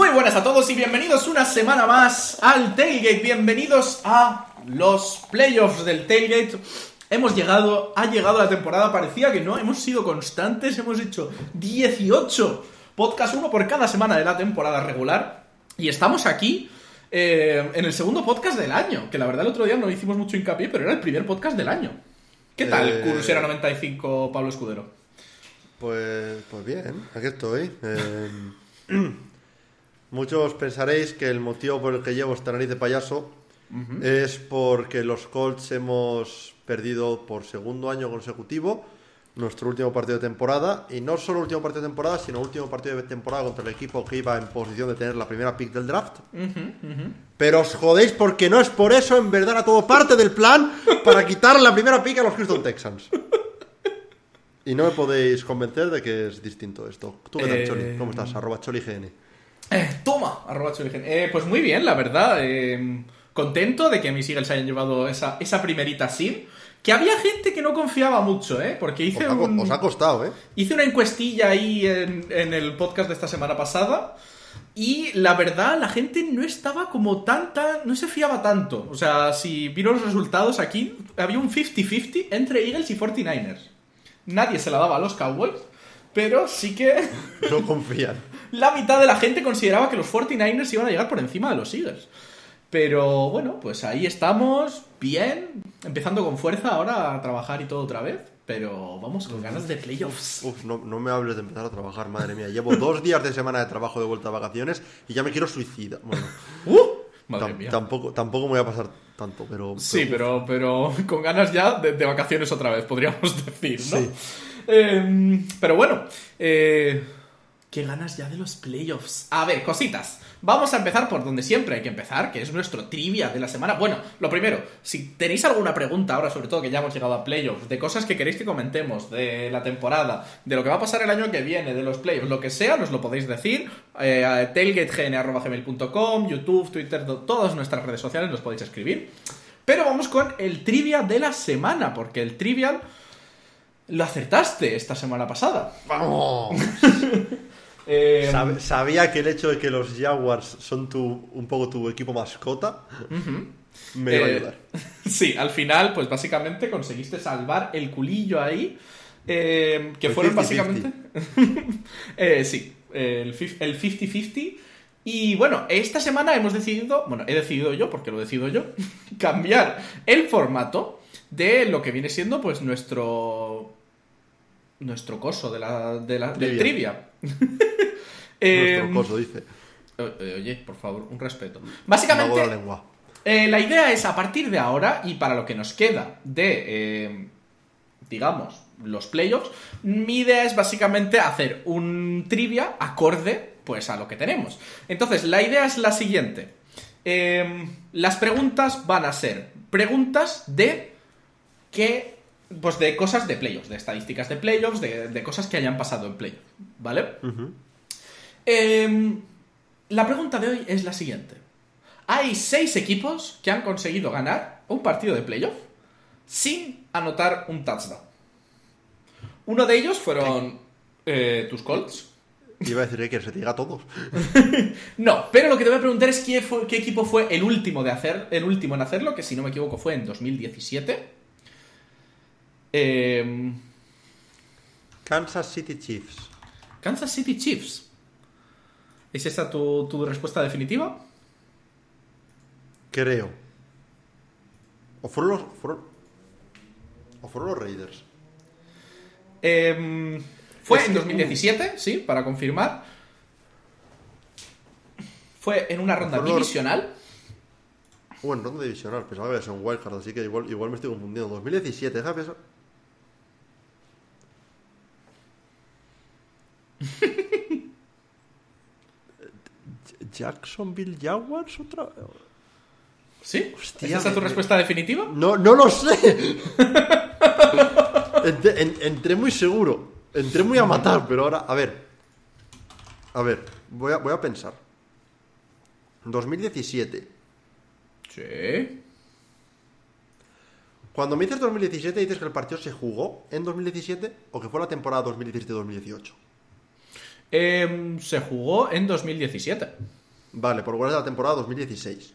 Muy buenas a todos y bienvenidos una semana más al Tailgate. Bienvenidos a los playoffs del Tailgate. Hemos llegado, ha llegado la temporada, parecía que no, hemos sido constantes, hemos hecho 18 podcast, uno por cada semana de la temporada regular. Y estamos aquí eh, en el segundo podcast del año, que la verdad el otro día no hicimos mucho hincapié, pero era el primer podcast del año. ¿Qué tal, Eh, Cursera 95, Pablo Escudero? Pues, pues bien, aquí estoy. Eh, muchos pensaréis que el motivo por el que llevo esta nariz de payaso es porque los Colts hemos perdido por segundo año consecutivo nuestro último partido de temporada. Y no solo último partido de temporada, sino último partido de temporada contra el equipo que iba en posición de tener la primera pick del draft. Pero os jodéis porque no es por eso, en verdad era todo parte del plan para quitar la primera pick a los Houston Texans. Y no me podéis convencer de que es distinto esto. ¿Tú qué tal, Eh, Choli? ¿Cómo estás? Arroba CholiGN. Eh, toma, arroba Choligen. Eh, pues muy bien, la verdad. eh, contento de que mis Eagles hayan llevado esa, esa primerita sin. Que había gente que no confiaba mucho, ¿eh? Porque Os hice, ha, co- un- os ha costado, ¿eh? hice una encuestilla ahí en, en el podcast de esta semana pasada. Y la verdad, la gente no estaba como tanta. No se fiaba tanto. O sea, si vieron los resultados aquí, había un 50-50 entre Eagles y 49ers. Nadie se la daba a los Cowboys. Pero sí que. No confían. La mitad de la gente consideraba que los 49ers iban a llegar por encima de los Eagles. Pero bueno, pues ahí estamos, bien, empezando con fuerza ahora a trabajar y todo otra vez. Pero vamos con ganas de playoffs. Uf, no, no me hables de empezar a trabajar, madre mía. Llevo dos días de semana de trabajo de vuelta a vacaciones y ya me quiero suicidar. Bueno, ¡Uh! Madre mía. tampoco, tampoco me voy a pasar tanto, pero... Sí, pero, pero con ganas ya de, de vacaciones otra vez, podríamos decir, ¿no? Sí. Eh, pero bueno, eh, qué ganas ya de los playoffs. A ver, cositas. Vamos a empezar por donde siempre hay que empezar, que es nuestro trivia de la semana. Bueno, lo primero, si tenéis alguna pregunta ahora, sobre todo que ya hemos llegado a playoffs, de cosas que queréis que comentemos, de la temporada, de lo que va a pasar el año que viene, de los playoffs, lo que sea, nos lo podéis decir. Eh, a YouTube, Twitter, to- todas nuestras redes sociales nos podéis escribir. Pero vamos con el trivia de la semana, porque el trivial lo acertaste esta semana pasada. ¡Vamos! Eh, Sab- sabía que el hecho de que los Jaguars son tu, un poco tu equipo mascota me iba a eh, ayudar. sí, al final, pues básicamente conseguiste salvar el culillo ahí. eh, que fueron 50-50. básicamente. Eh, sí, el 50-50. Y bueno, esta semana hemos decidido, bueno, he decidido yo, porque lo decido yo, cambiar el formato de lo que viene siendo pues nuestro nuestro coso de la, de la- del trivia. Nuestro Em, coso, dice. o- eh, Oye, por favor, un respeto. Básicamente, la lengua. eh, la idea es a partir de ahora y para lo que nos queda de, eh, digamos, los playoffs, mi idea es básicamente hacer un trivia acorde pues a lo que tenemos. Entonces, la idea es la siguiente. Eh, las preguntas van a ser preguntas de que pues de cosas de playoffs, de estadísticas de playoffs, de, de cosas que hayan pasado en playoffs, ¿vale? Em, la pregunta de hoy es la siguiente. Hay seis equipos que han conseguido ganar un partido de playoff sin anotar un touchdown. Uno de ellos fueron eh, tus Colts. Iba a decir que se te diga a todos. No, pero lo que te voy a preguntar es qué, fue- qué equipo fue el último, de hacer, el último en hacerlo, que si no me equivoco fue en 2017. Em, Kansas City Chiefs. Kansas City Chiefs. ¿Es esta tu, tu respuesta definitiva? Creo. O fueron los... fueron- o fueron los Raiders. Em, fue Es en que- 2017, sí, para confirmar. Fue en una ronda divisional. Bueno, ronda divisional, pensaba que había sido un wildcard, así que igual, igual me estoy confundiendo. 2017, deja pensar. Jacksonville Jaguars otra ¿Sí? Hostia, ¿Es esa tu me- respuesta definitiva? No, no lo sé. entré, en- entré muy seguro. Entré muy a matar, pero ahora, a ver. A ver, voy a, voy a pensar. 2017. Sí. Cuando me dices 2017, dices que el partido se jugó en 2017 o que fue la temporada 2017-2018. Em, se jugó en 2017. Vale, por es la temporada 2016.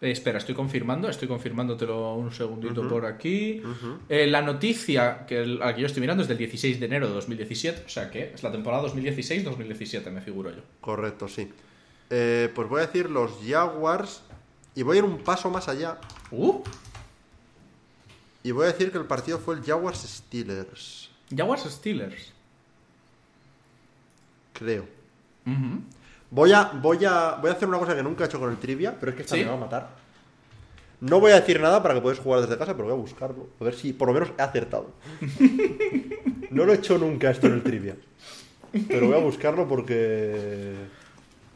Eh, espera, estoy confirmando, estoy confirmándotelo un segundito por aquí. Eh, la noticia que, el- a la que yo estoy mirando es del 16 de enero de 2017, o sea que es la temporada 2016-2017, me figuro yo. Correcto, sí. Eh, pues voy a decir los Jaguars y voy a ir un paso más allá Uh, y voy a decir que el partido fue el Jaguars Steelers, Jaguars Steelers. Creo. Voy a, voy a, voy a hacer una cosa que nunca he hecho con el trivia, pero es que esta ¿Sí? me va a matar. No voy a decir nada para que podáis jugar desde casa, pero voy a buscarlo. A ver si por lo menos he acertado. No lo he hecho nunca esto en el trivia. Pero voy a buscarlo porque...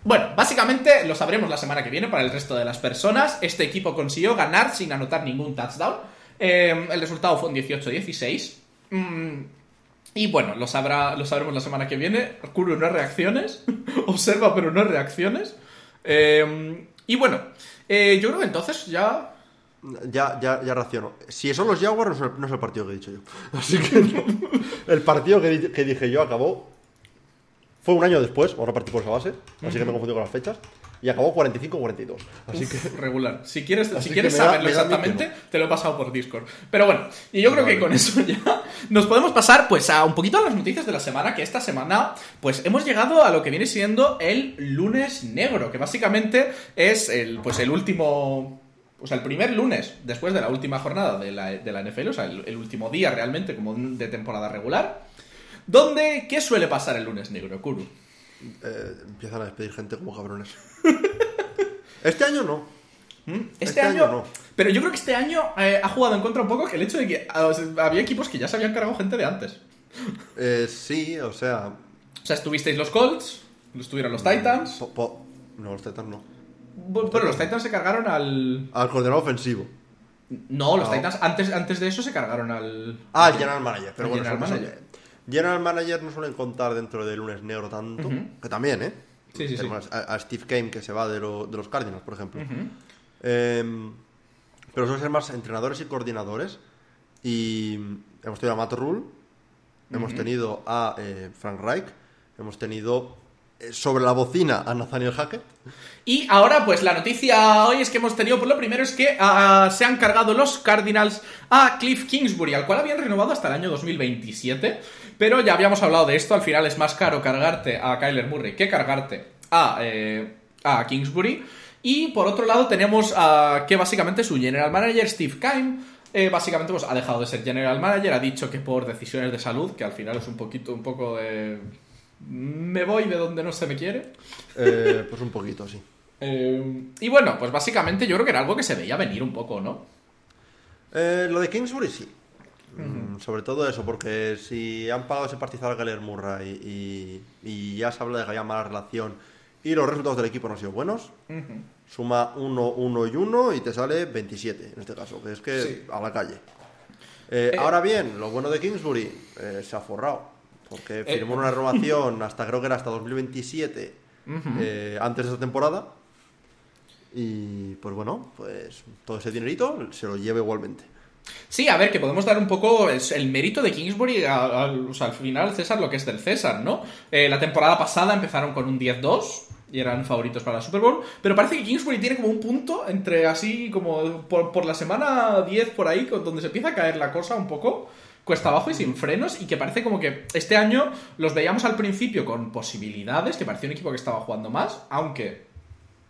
Bueno, básicamente lo sabremos la semana que viene para el resto de las personas. Este equipo consiguió ganar sin anotar ningún touchdown. Eh, el resultado fue un 18-16. Mm, y bueno, lo, sabrá, sabremos la semana que viene. Kuro no reacciones. Observa, pero no reacciones. Eh, y bueno, eh, yo creo que entonces ya. Ya, ya, ya raciono. Si son los Jaguars, no es, el, partido que he dicho yo. Así que no. El partido que dije yo acabó. Fue un año después, ahora partí por esa base, así que me confundí con las fechas. Y acabó 45-42. Así que. regular. Si quieres, si quieres da- saberlo exactamente, te lo he pasado por Discord. Pero bueno, y yo creo que con eso ya nos podemos pasar pues a un poquito a las noticias de la semana, que esta semana pues hemos llegado a lo que viene siendo el lunes negro, que básicamente es el pues el último o sea, el primer lunes después de la última jornada de la, de la NFL, o sea, el, el último día realmente como de temporada regular, donde ¿qué suele pasar el lunes negro, Kuru? eh, empiezan a despedir gente como cabrones. Este año no. ¿Mm? Este, Este año, año no. Pero yo creo que este año eh, ha jugado en contra un poco que el hecho de que ah, o sea, había equipos que ya se habían cargado gente de antes. Eh, sí, o sea. O sea, estuvisteis los Colts, estuvieron los Titans. po- po- no, los Titans no. Bu- Bueno, los Titans se cargaron al. Al coordinador ofensivo. No, los No. Titans antes, antes de eso se cargaron al. Ah, el General Manager. Pero bueno, general manager. General Manager no suelen contar dentro del lunes negro tanto. Que también, ¿eh? Sí, sí, sí. Tenemos A, a Steve Kane que se va de, lo- de los Cardinals, por ejemplo. Em, pero suelen ser más entrenadores y coordinadores. Y hemos tenido a Matt Rule, hemos tenido a eh, Frank Reich, hemos tenido eh, sobre la bocina a Nathaniel Hackett. Y ahora, pues la noticia hoy es que hemos tenido, por lo primero es que ah, se han cargado los Cardinals a Cliff Kingsbury, al cual habían renovado hasta el año 2027. Pero ya habíamos hablado de esto, al final es más caro cargarte a Kyler Murray que cargarte a, eh, a Kingsbury. Y por otro lado tenemos a que básicamente su general manager, Steve Keim, eh, básicamente pues, ha dejado de ser general manager, ha dicho que por decisiones de salud, que al final es un poquito, un poco de... Me voy de donde no se me quiere. Eh, pues un poquito, sí. Eh, y bueno, pues básicamente yo creo que era algo que se veía venir un poco, ¿no? Lo de Kingsbury sí. Mm, Sobre todo eso, porque si han pagado ese partizado a Kyler Murray y, y ya se habla de que había mala relación y los resultados del equipo no han sido buenos, suma 1, 1 y 1 y te sale 27 en este caso, que es que Sí. a la calle. Eh, Eh, ahora bien, lo bueno de Kingsbury eh, se ha forrado, porque Eh, firmó una renovación hasta creo que era hasta 2027 eh, antes de esta temporada. Y pues bueno, pues todo ese dinerito se lo lleva igualmente. Sí, a ver, que podemos dar un poco el mérito de Kingsbury al, final, César, lo que es del César, ¿no? Eh, la temporada pasada empezaron con un 10-2 y eran favoritos para la Super Bowl, pero parece que Kingsbury tiene como un punto entre así, como por, por la semana 10 por ahí, donde se empieza a caer la cosa un poco cuesta abajo y sin frenos y que parece como que este año los veíamos al principio con posibilidades, que parecía un equipo que estaba jugando más, aunque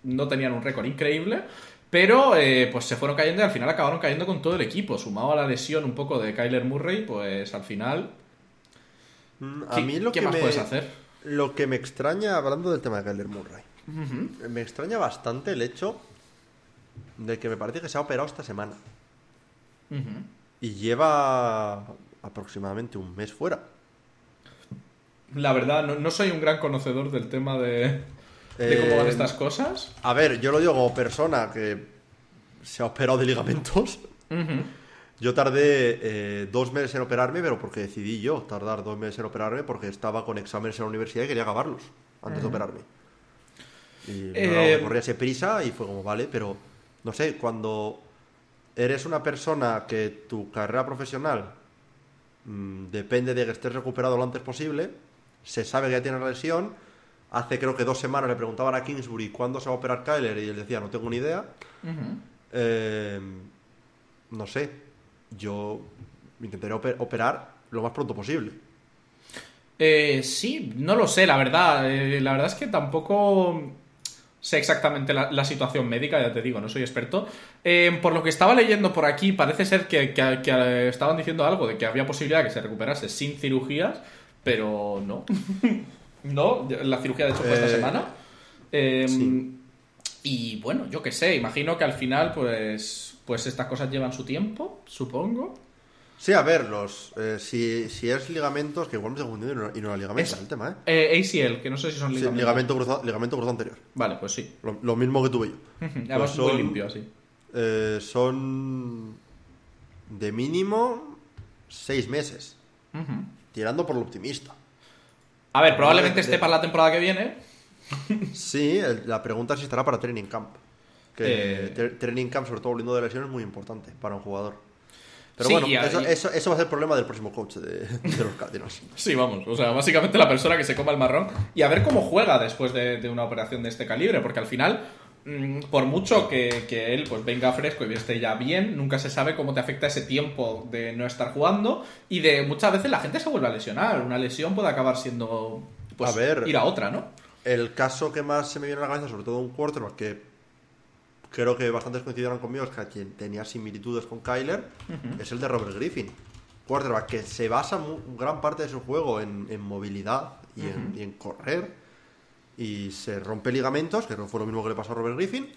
no tenían un récord increíble, pero eh, pues se fueron cayendo y al final acabaron cayendo con todo el equipo. Sumado a la lesión un poco de Kyler Murray, pues al final. Mm, A ¿qué, mí lo qué que más me, puedes hacer? Lo que me extraña, hablando del tema de Kyler Murray, me extraña bastante el hecho de que me parece que se ha operado esta semana y lleva aproximadamente un mes fuera. La verdad, no, no soy un gran conocedor del tema de, de cómo van Eh, estas cosas. A ver, yo lo digo como persona que se ha operado de ligamentos. Yo tardé eh, dos meses en operarme, pero porque decidí yo tardar dos meses en operarme porque estaba con exámenes en la universidad y quería acabarlos antes de operarme. Y Eh, corría ese prisa y fue como, vale, pero no sé, cuando eres una persona que tu carrera profesional mm, depende de que estés recuperado lo antes posible, se sabe que ya tiene la lesión. Hace creo que dos semanas le preguntaban a Kingsbury cuándo se va a operar Kyler y él decía, no tengo ni idea. Eh, no sé, yo intentaré oper- operar lo más pronto posible. Eh, sí, no lo sé, la verdad. Eh, la verdad es que tampoco sé exactamente la, la situación médica, ya te digo, no soy experto. Eh, por lo que estaba leyendo por aquí, parece ser que, que- que, estaban diciendo algo de que había posibilidad de que se recuperase sin cirugías, pero no. no, la cirugía de hecho fue esta Eh, semana. Eh, sí. Y bueno, yo qué sé, imagino que al final, pues, pues estas cosas llevan su tiempo, supongo. Sí, a ver, los, eh, si, si es ligamentos, que igual me estoy confundiendo y no, y no era ligamento Es- el tema, ¿eh? Eh, ACL, que no sé si son Sí, ligamentos. ligamento, cruzado, ligamento cruzado anterior. Vale, pues sí. Lo, lo mismo que tuve yo. Además, Pues muy son- limpio así. Eh, son de mínimo seis meses, tirando por lo optimista. A ver, probablemente esté para la temporada que viene. Sí, la pregunta es si estará para training camp. Que Eh. tra- training camp, sobre todo volviendo de lesiones, es muy importante para un jugador. Pero Sí, bueno, y eso, y- eso, eso va a ser el problema del próximo coach de, de los Cardinals. Sí, vamos. O sea, básicamente la persona que se coma el marrón y a ver cómo juega después de, de una operación de este calibre, porque al final, por mucho que, que él pues venga fresco y esté ya bien, nunca se sabe cómo te afecta ese tiempo de no estar jugando y de muchas veces la gente se vuelve a lesionar. Una lesión puede acabar siendo pues, A ver. ir a otra, ¿no? El caso que más se me viene a la cabeza, sobre todo un quarterback que creo que bastantes coincidieron conmigo, es que a quien tenía similitudes con Kyler, es el de Robert Griffin. Quarterback que se basa mu- gran parte de su juego en, en movilidad y, en, y en correr. Y se rompe ligamentos, que no fue lo mismo que le pasó a Robert Griffin.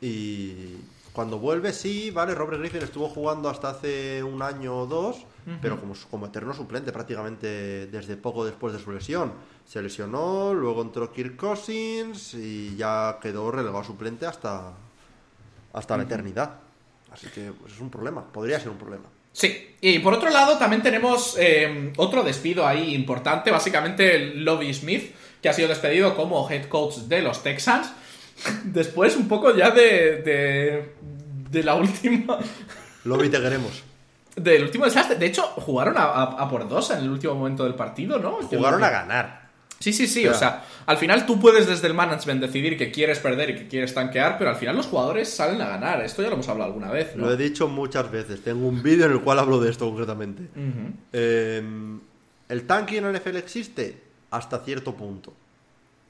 Y cuando vuelve, sí, vale, Robert Griffin estuvo jugando hasta hace un año o dos, pero como, como eterno suplente prácticamente desde poco después de su lesión. Se lesionó, luego entró Kirk Cousins y ya quedó relegado suplente hasta, hasta la eternidad. Así que pues, es un problema, podría ser un problema. Sí, y por otro lado también tenemos eh, otro despido ahí importante, básicamente Lobby Smith, que ha sido despedido como head coach de los Texans, después un poco ya de, de, de la última... Lobby te queremos. Del último desastre. De hecho, jugaron a, a- a por dos en el último momento del partido, ¿no? Jugaron a ganar. Sí, sí, sí. O sea, al final tú puedes desde el management decidir que quieres perder y que quieres tanquear, pero al final los jugadores salen a ganar. Esto ya lo hemos hablado alguna vez, ¿no? Lo he dicho muchas veces. Tengo un vídeo en el cual hablo de esto concretamente. Eh, ¿El tanque en el NFL existe? Hasta cierto punto.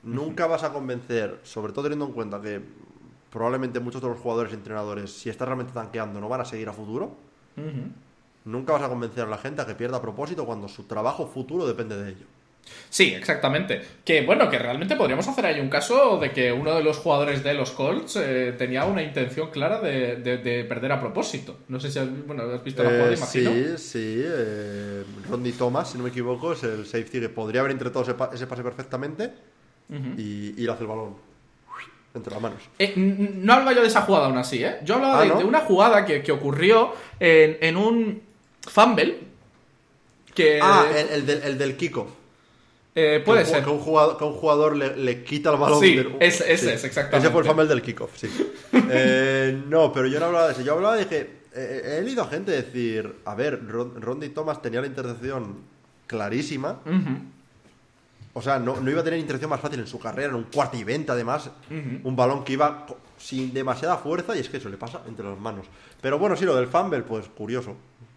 Nunca vas a convencer, sobre todo teniendo en cuenta que probablemente muchos de los jugadores y entrenadores, si estás realmente tanqueando, no van a seguir a futuro. Nunca vas a convencer a la gente a que pierda a propósito cuando su trabajo futuro depende de ello. Sí, exactamente. Que bueno, que realmente podríamos hacer ahí un caso de que uno de los jugadores de los Colts eh, tenía una intención clara de, de- de perder a propósito. No sé si has, bueno, has visto la jugada, Eh, imagino. sí, sí. Eh, Rodney Thomas, si no me equivoco, es el safety que podría haber intentado ese, pa- ese pase perfectamente y, y le hace el balón entre las manos. Eh, no hablaba yo de esa jugada aún así, ¿eh? Yo hablaba Ah, de, ¿no? de una jugada que, que ocurrió en, en un fumble. Que Ah, el, el del, el del kickoff. Eh, puede que un, ser. Que un jugador, que un jugador le, le quita el balón. Sí, del- ese- ese es, exactamente. Ese fue el fumble del kickoff, sí. Eh, no, pero yo no hablaba de eso. Yo hablaba de que eh, he leído a gente decir: A ver, Ron- Rodney Thomas tenía la intercepción clarísima. O sea, no, no iba a tener intercepción más fácil en su carrera, en un cuarto y veinte además. Un balón que iba sin demasiada fuerza y es que eso le pasa entre las manos. Pero bueno, sí, lo del fumble, pues curioso,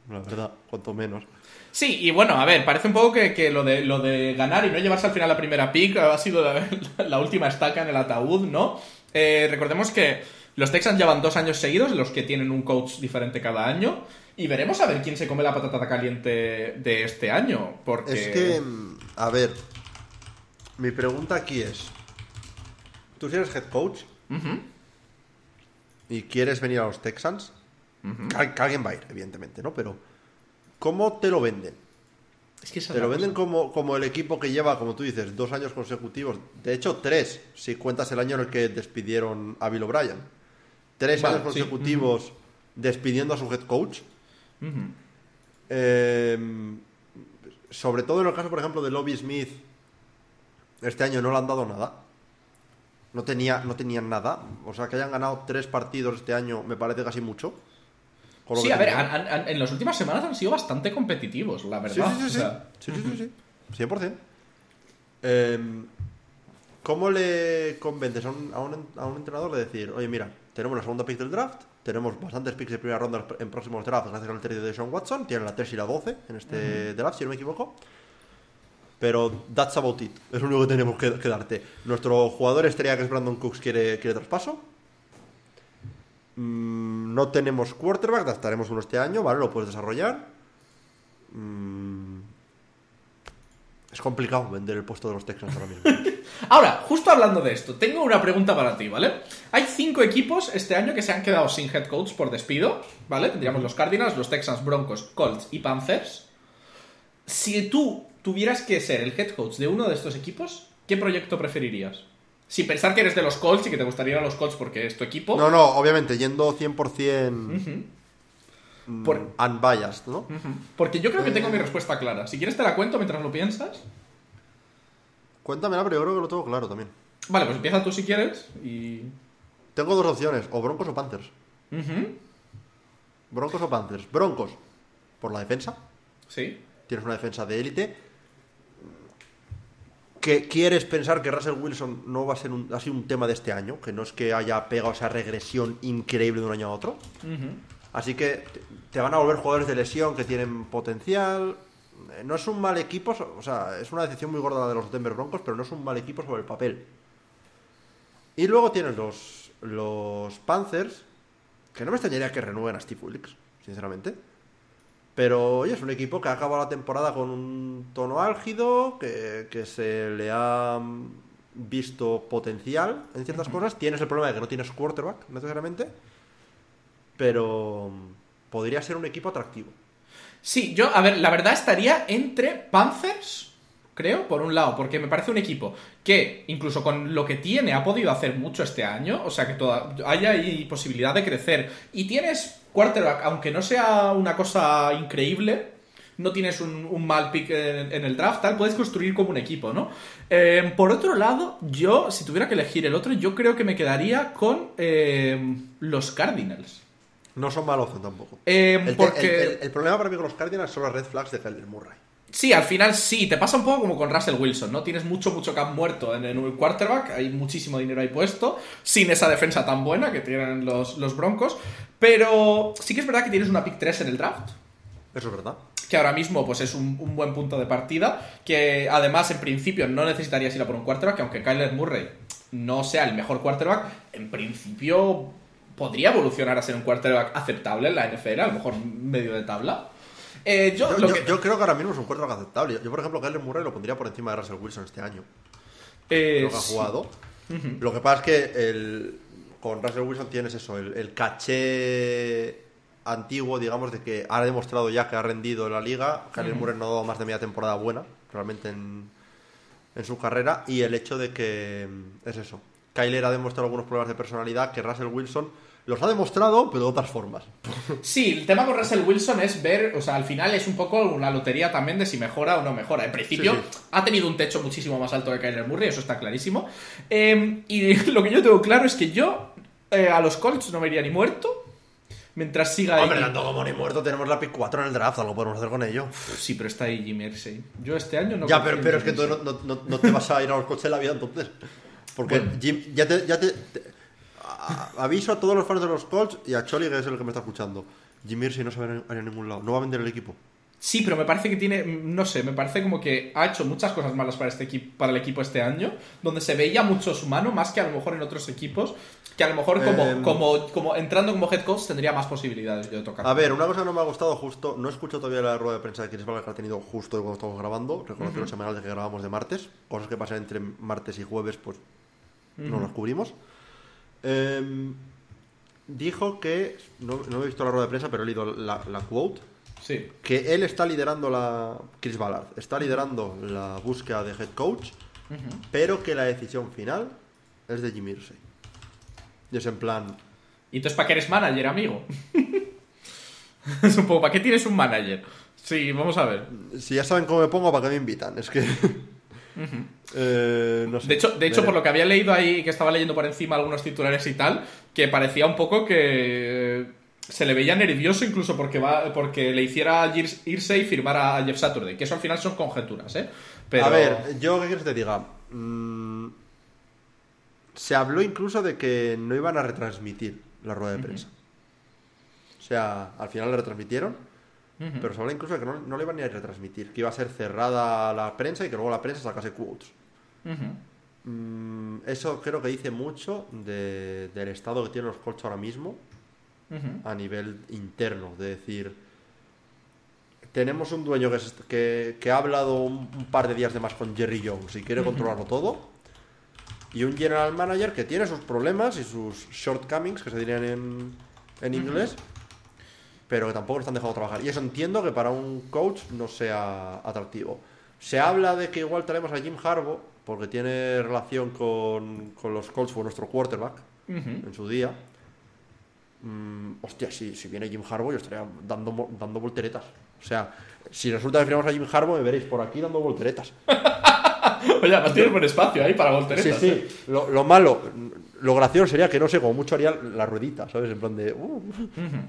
la verdad, cuanto menos. Sí, y bueno, a ver, parece un poco que, que lo, de, lo de ganar y no llevarse al final la primera pick ha sido la, la última estaca en el ataúd, ¿no? Eh, recordemos que los Texans llevan dos años seguidos los que tienen un coach diferente cada año y veremos a ver quién se come la patata caliente de este año, porque... Es que, mm, a ver, mi pregunta aquí es, tú si eres head coach y quieres venir a los Texans, que alguien va a ir, evidentemente, ¿no? Pero, ¿cómo te lo venden? Es que Te lo venden como, como el equipo que lleva, como tú dices, dos años consecutivos. De hecho, tres, si cuentas el año en el que despidieron a Bill O'Brien. Tres Vale, años sí. consecutivos despidiendo a su head coach. Eh, sobre todo en el caso, por ejemplo, de Lobby Smith, este año no le han dado nada. No, tenía, no tenían nada. O sea, que hayan ganado tres partidos este año me parece casi mucho. Sí, a ver, han- han- en las últimas semanas han sido bastante competitivos, la verdad. sí, sí, o sí. sea, Sí, sí, sí, sí. 100%. Em, ¿Cómo le convences a un, a, un, a un entrenador de decir, oye, mira, tenemos la segunda pick del draft, tenemos bastantes picks de primera ronda en próximos drafts gracias al trade de Sean Watson, tienen la 3 y la 12 en este draft, si no me equivoco. Pero that's about it, es lo único que tenemos que, que darte. Nuestro jugador estrella, que es Brandon Cooks, quiere, quiere traspaso. Mm, no tenemos quarterback, gastaremos uno este año, ¿vale? Lo puedes desarrollar. Mm, es complicado vender el puesto de los Texans ahora mismo. Ahora, justo hablando de esto, tengo una pregunta para ti, ¿vale? Hay cinco equipos este año que se han quedado sin head coach por despido, ¿vale? Tendríamos los Cardinals, los Texans, Broncos, Colts y Panthers. Si tú tuvieras que ser el head coach de uno de estos equipos, ¿qué proyecto preferirías? Sin pensar que eres de los Colts y que te gustaría ir a los Colts porque es tu equipo. No, no, obviamente, yendo 100% mm, Por- unbiased, ¿no? Porque yo creo que tengo mi respuesta clara. Si quieres te la cuento mientras lo piensas. Cuéntamela, pero yo creo que lo tengo claro también. Vale, pues empieza tú si quieres y... Tengo dos opciones, o Broncos o Panthers. Broncos o Panthers. Broncos, por la defensa. Sí. Tienes una defensa de élite. Que quieres pensar que Russell Wilson no va a ser un, ha sido un tema de este año, que no es que haya pegado esa regresión increíble de un año a otro. Así que te- van a volver jugadores de lesión que tienen potencial. Eh, No es un mal equipo, o sea, es una decisión muy gorda la de los Denver Broncos, pero no es un mal equipo sobre el papel. Y luego tienes los, los Panthers, que no me extrañaría que renueven a Steve Wilkes, sinceramente. Pero, oye, es un equipo que ha acabado la temporada con un tono álgido, que, que se le ha mm, visto potencial en ciertas cosas. Tienes el problema de que no tienes quarterback, necesariamente. Pero mm, podría ser un equipo atractivo. Sí, yo, a ver, la verdad estaría entre Panthers, creo, por un lado, porque me parece un equipo que, incluso con lo que tiene, ha podido hacer mucho este año, o sea que toda, hay ahí posibilidad de crecer. Y tienes quarterback, aunque no sea una cosa increíble, no tienes un, un mal pick en, en el draft, tal, puedes construir como un equipo, ¿no? Eh, por otro lado, yo, si tuviera que elegir el otro, yo creo que me quedaría con eh, los Cardinals. No son opción tampoco. Eh, El, porque... el- el- el problema para mí con los Cardinals son las red flags de Kyler Murray. Sí, al final sí, te pasa un poco como con Russell Wilson, ¿no? Tienes mucho, mucho cap muerto en el quarterback, hay muchísimo dinero ahí puesto, sin esa defensa tan buena que tienen los, los Broncos, pero sí que es verdad que tienes una pick 3 en el draft, Eso es verdad. que ahora mismo pues es un, un buen punto de partida, que además en principio no necesitarías ir a por un quarterback, que aunque Kyler Murray no sea el mejor quarterback, en principio podría evolucionar a ser un quarterback aceptable en la NFL, a lo mejor medio de tabla. Eh, yo, Yo, lo yo- que- yo creo que ahora mismo es un quarterback aceptable. Yo, por ejemplo, Kyler Murray lo pondría por encima de Russell Wilson este año. eh, Lo que ha jugado. Lo que pasa es que el, con Russell Wilson tienes eso, el, el caché antiguo, digamos, de que ha demostrado ya que ha rendido en la liga. Kyler Murray no ha dado más de media temporada buena, realmente en, en su carrera. Y el hecho de que es eso. Kyler ha demostrado algunos problemas de personalidad que Russell Wilson los ha demostrado, pero de otras formas. Sí, el tema con Russell Wilson es ver, o sea, al final es un poco una lotería también de si mejora o no mejora. En principio Sí, sí. ha tenido un techo muchísimo más alto que Kyler Murray, eso está clarísimo. Eh, y lo que yo tengo claro es que yo eh, a los Colts no me iría ni muerto mientras siga ahí. Hombre, tanto como ni muerto, tenemos la pick 4 en el draft, algo podemos hacer con ello. Sí, pero está ahí Jimmy Irsay. Yo este año no. ya, pero, pero es que tú no, no- no- no te vas a ir a los coches de la vida entonces. Porque Bueno. Jim, ya te, ya te- te- a- aviso a todos los fans de los Colts y a Choli, que es el que me está escuchando. Jim Irsay no se va a ir a ningún lado, no va a vender el equipo. Sí, pero me parece que tiene, no sé, me parece como que ha hecho muchas cosas malas para este equipo, para el equipo este año, donde se veía mucho su mano, más que a lo mejor en otros equipos, que a lo mejor como, Em. como, como entrando como head coach tendría más posibilidades de tocar. A ver, una cosa que no me ha gustado justo, no he escuchado todavía la rueda de prensa de Chris Ballard que ha tenido justo cuando estamos grabando, reconozco el semanal de que grabamos de martes, cosas que pasan entre martes y jueves, pues no las cubrimos. Em, dijo que, no, no he visto la rueda de prensa, pero he leído la, la quote, Sí. que él está liderando la. Chris Ballard está liderando la búsqueda de head coach, pero que la decisión final es de Jimmy Irsay. Y es en plan. ¿Y entonces para qué eres manager, amigo? es un poco, ¿para qué tienes un manager? Sí, vamos a ver. Si ya saben cómo me pongo, ¿para qué me invitan? Es que. Eh, no sé. De hecho, de hecho por lo que había leído ahí, que estaba leyendo por encima algunos titulares y tal, que parecía un poco que se le veía nervioso incluso porque va porque le hiciera irse y firmar a Jeff Saturday, que eso al final son conjeturas, ¿eh? Pero... A ver, yo qué quieres que te diga. Mm, se habló incluso de que no iban a retransmitir la rueda de prensa. O sea, al final la retransmitieron, pero se habló incluso de que no, no le iban ni a retransmitir, que iba a ser cerrada la prensa y que luego la prensa sacase quotes. Mm, eso creo que dice mucho del estado que tienen los Colts ahora mismo a nivel interno. De decir, tenemos un dueño que, que, ha hablado un, par de días de más con Jerry Jones y quiere controlarlo todo. Y un general manager que tiene sus problemas y sus shortcomings, que se dirían en, en inglés, pero que tampoco lo están dejando trabajar. Y eso entiendo que para un coach no sea atractivo. Se habla de que igual traemos a Jim Harbaugh, porque tiene relación con, con los Colts, fue nuestro quarterback en su día. Mm, hostia, si, si viene Jim Harbaugh, yo estaría dando, dando volteretas. O sea, si resulta que firmamos a Jim Harbaugh, me veréis por aquí dando volteretas. Oye, además tienes buen espacio ahí para volteretas. Sí, sí. ¿eh? Lo, lo, malo, lo gracioso sería que no sé, como mucho haría la ruedita, ¿sabes? En plan de. Uh,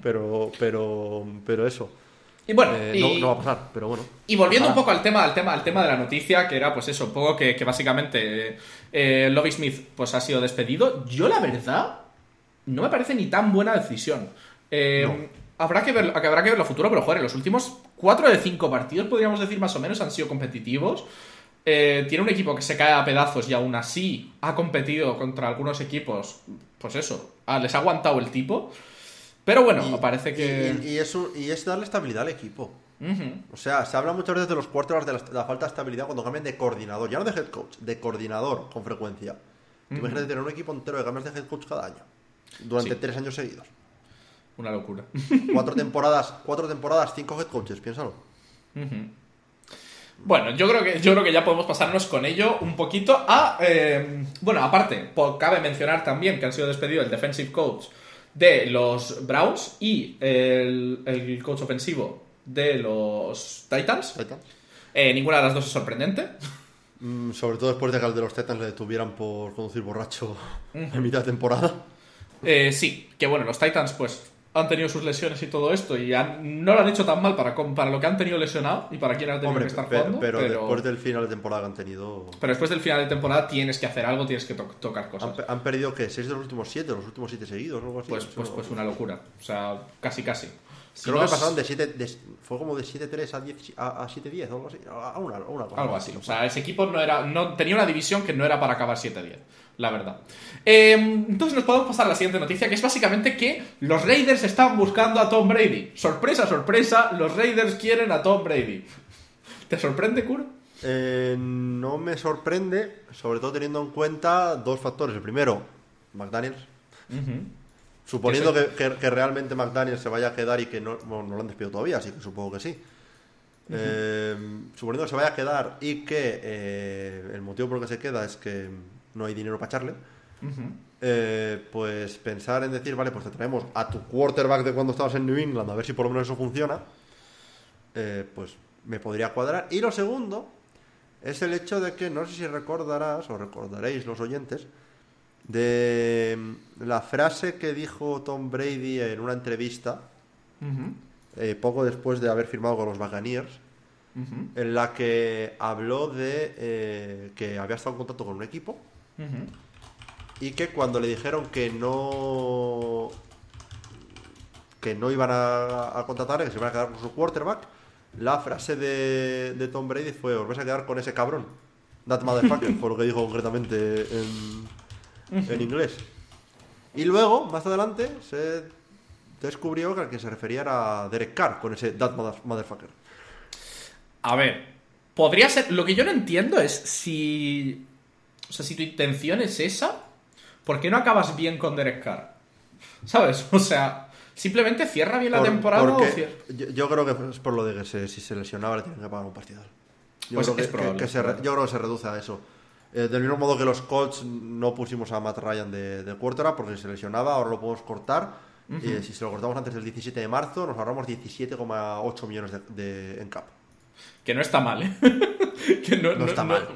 pero, pero, pero eso. Y bueno, eh, no, va a pasar, pero bueno. Y volviendo un poco al tema, al tema, al tema de la noticia, que era pues eso, un poco que, que básicamente eh, Lobby Smith pues ha sido despedido. Yo la verdad no me parece ni tan buena decisión. Eh, habrá, que ver, habrá que ver lo futuro, pero joder, los últimos 4 de 5 partidos, podríamos decir más o menos, han sido competitivos. Eh, tiene un equipo que se cae a pedazos y aún así ha competido contra algunos equipos. Pues eso, ah, les ha aguantado el tipo. Pero bueno, parece que. Y, y, es darle estabilidad al equipo. O sea, se habla muchas veces de los cuartos de la, falta de estabilidad cuando cambian de coordinador, ya no de head coach, de coordinador con frecuencia. Imagínate tener un equipo entero de cambios de head coach cada año durante tres años seguidos. Una locura. Cuatro temporadas, cuatro temporadas, cinco head coaches, piénsalo. Bueno, yo creo que yo creo que ya podemos pasarnos con ello un poquito a eh, bueno, aparte, cabe mencionar también que han sido despedidos el defensive coach de los Browns y el, coach ofensivo de los Titans. Eh, ninguna de las dos es sorprendente. Mm, sobre todo después de que al de los Titans le detuvieran por conducir borracho en mitad de temporada. Eh, sí, que bueno, los Titans pues han tenido sus lesiones y todo esto y no lo han hecho tan mal para, para lo que han tenido lesionado y para quien ha tenido que estar jugando. Pero, después del final de temporada que han tenido. Pero después del final de temporada tienes que hacer algo, tienes que tocar cosas. Han, perdido que ¿Seis de los últimos siete? ¿Los últimos siete seguidos? algo así? Pues, pues, pues una locura. O sea, casi, casi. Creo que pasaron de 7. Fue como de 7-3 a, a, 7-10 algo así. A una, cosa algo así. O sea, ese equipo no era. No, tenía una división que no era para acabar 7-10 la verdad. Em, entonces nos podemos pasar a la siguiente noticia, que es básicamente que los Raiders están buscando a Tom Brady. Sorpresa, sorpresa, los Raiders quieren a Tom Brady. ¿Te sorprende, Kuro? Eh, no me sorprende, sobre todo teniendo en cuenta dos factores. El primero, McDaniels. Suponiendo que, realmente McDaniels se vaya a quedar y que no, no lo han despedido todavía, así que supongo que sí. Eh, suponiendo que se vaya a quedar y que eh, el motivo por el que se queda es que no hay dinero para echarle, eh, pues pensar en decir, vale, pues te traemos a tu quarterback de cuando estabas en New England, a ver si por lo menos eso funciona, eh, pues me podría cuadrar. Y lo segundo es el hecho de que, no sé si recordarás o recordaréis los oyentes, de mm, la frase que dijo Tom Brady en una entrevista, eh, poco después de haber firmado con los Buccaneers, en la que habló de que había estado en contacto con un equipo y que cuando le dijeron que no. que no iban a, a contratar, que se iban a quedar con su quarterback, la frase de, de Tom Brady fue: Os vais a quedar con ese cabrón. That motherfucker, fue lo que dijo concretamente en, en inglés. Y luego, más adelante, se descubrió que al que se refería era Derek Carr con ese That motherfucker. A ver, podría ser. Lo que yo no entiendo es si o sea, si tu intención es esa, ¿por qué no acabas bien con Derek Carr? ¿Sabes? O sea, simplemente cierra bien la temporada o cierra... yo, creo que es por lo de que si se lesionaba le tienen que pagar un partido. Yo, pues creo es que, se, yo creo que se reduce a eso. Eh, del mismo modo que los Colts no pusimos a Matt Ryan de, de quarterback porque se lesionaba, ahora lo podemos cortar. y si se lo cortamos antes del 17 de marzo, nos ahorramos 17,8 millones de, en cap. Que no está mal, ¿eh? que no, No está mal.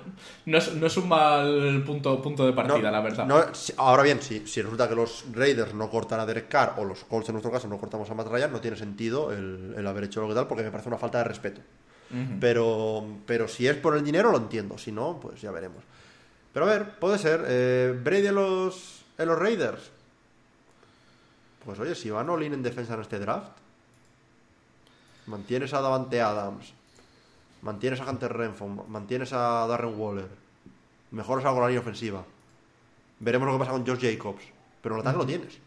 No es, no es un mal punto, punto de partida, la verdad. ahora bien, si, si resulta que los Raiders no cortan a Derek Carr o los Colts en nuestro caso no cortamos a Matt Ryan, no tiene sentido el, el haber hecho lo que tal porque me parece una falta de respeto. Pero, pero si es por el dinero lo entiendo, si no, pues ya veremos. Pero a ver, puede ser. Eh, Brady en los, en los Raiders. Pues oye, si van all in en defensa en este draft, mantienes a Davante Adams, mantienes a Hunter Renfro, mantienes a Darren Waller, mejoras algo la línea ofensiva. Veremos lo que pasa con Josh Jacobs. Pero el ataque lo tienes.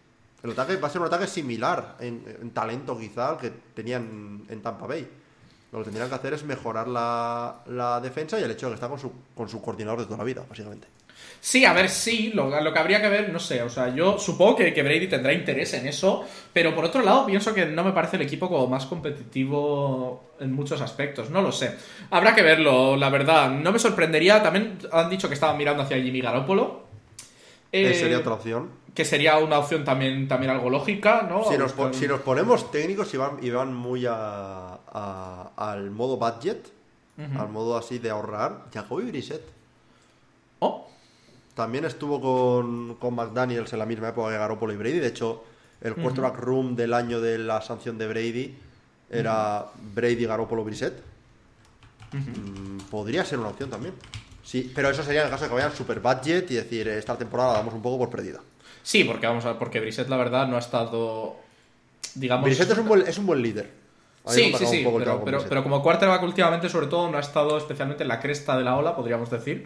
El ataque va a ser un ataque similar en, en talento quizá al que tenían en Tampa Bay. Lo que tendrían que hacer es mejorar la, la defensa y el hecho de que está con su, con su coordinador de toda la vida, básicamente. Sí, a ver, sí, lo, lo que habría que ver, no sé, o sea, yo supongo que, que Brady tendrá interés en eso, pero por otro lado pienso que no me parece el equipo como más competitivo en muchos aspectos, no lo sé. Habrá que verlo, la verdad, no me sorprendería, también han dicho que estaban mirando hacia Jimmy Garoppolo. Esa Eh, sería otra opción. Que sería una opción también, también algo lógica, ¿no? Si nos, po- si nos ponemos técnicos y van, y van muy a, a- al modo budget, al modo así de ahorrar, Jacoby Brissett. Oh, También estuvo con, con McDaniels en la misma época que Garoppolo y Brady. De hecho, el quarterback room del año de la sanción de Brady era Brady, Garoppolo, Brissett. Mm, podría ser una opción también. Sí, pero eso sería en el caso de que vayan super budget y decir, eh, esta temporada la damos un poco por perdida. sí, porque vamos a porque Brissett la verdad no ha estado, digamos... Brissett es un buen, es un buen líder. Sí, sí, sí, pero, pero, pero como quarterback últimamente sobre todo no ha estado especialmente en la cresta de la ola, podríamos decir.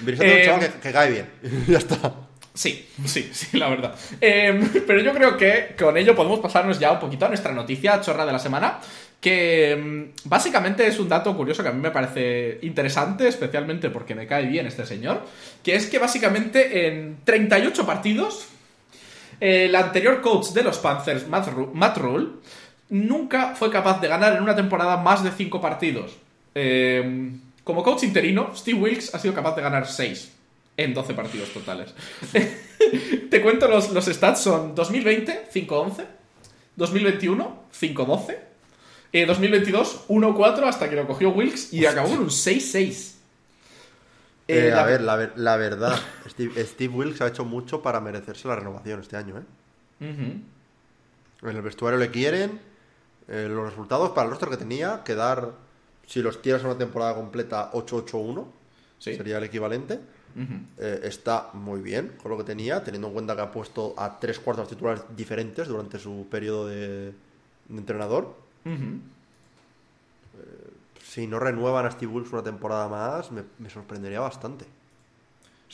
Brissett es un Eh, chaval que, que cae bien. ya está. Sí, sí, sí, la verdad. Eh, pero yo creo que con ello podemos pasarnos ya un poquito a nuestra noticia chorra de la semana, que mm, básicamente es un dato curioso que a mí me parece interesante, especialmente porque me cae bien este señor, que es que básicamente en 38 partidos, el anterior coach de los Panthers, Matt Rule, nunca fue capaz de ganar en una temporada más de 5 partidos. Eh, como coach interino, Steve Wilkes ha sido capaz de ganar 6 en 12 partidos totales. Te cuento los, los stats, son 2020, 5-11, 2021, 5-12, eh, 2022, 1-4 hasta que lo cogió Wilkes y acabó con un 6-6. Eh, Eh, a ver, la, ver- la verdad, Steve, Steve Wilkes ha hecho mucho para merecerse la renovación este año. ¿eh? En el vestuario le quieren. Eh, los resultados para el roster que tenía, quedar, si los tiras a una temporada completa, 8-8-1, Sí. sería el equivalente. Eh, está muy bien con lo que tenía, teniendo en cuenta que ha puesto a tres cuartos titulares diferentes durante su periodo de, de entrenador. Ujú. Si no renuevan a Steve Wilkes una temporada más, me, me sorprendería bastante.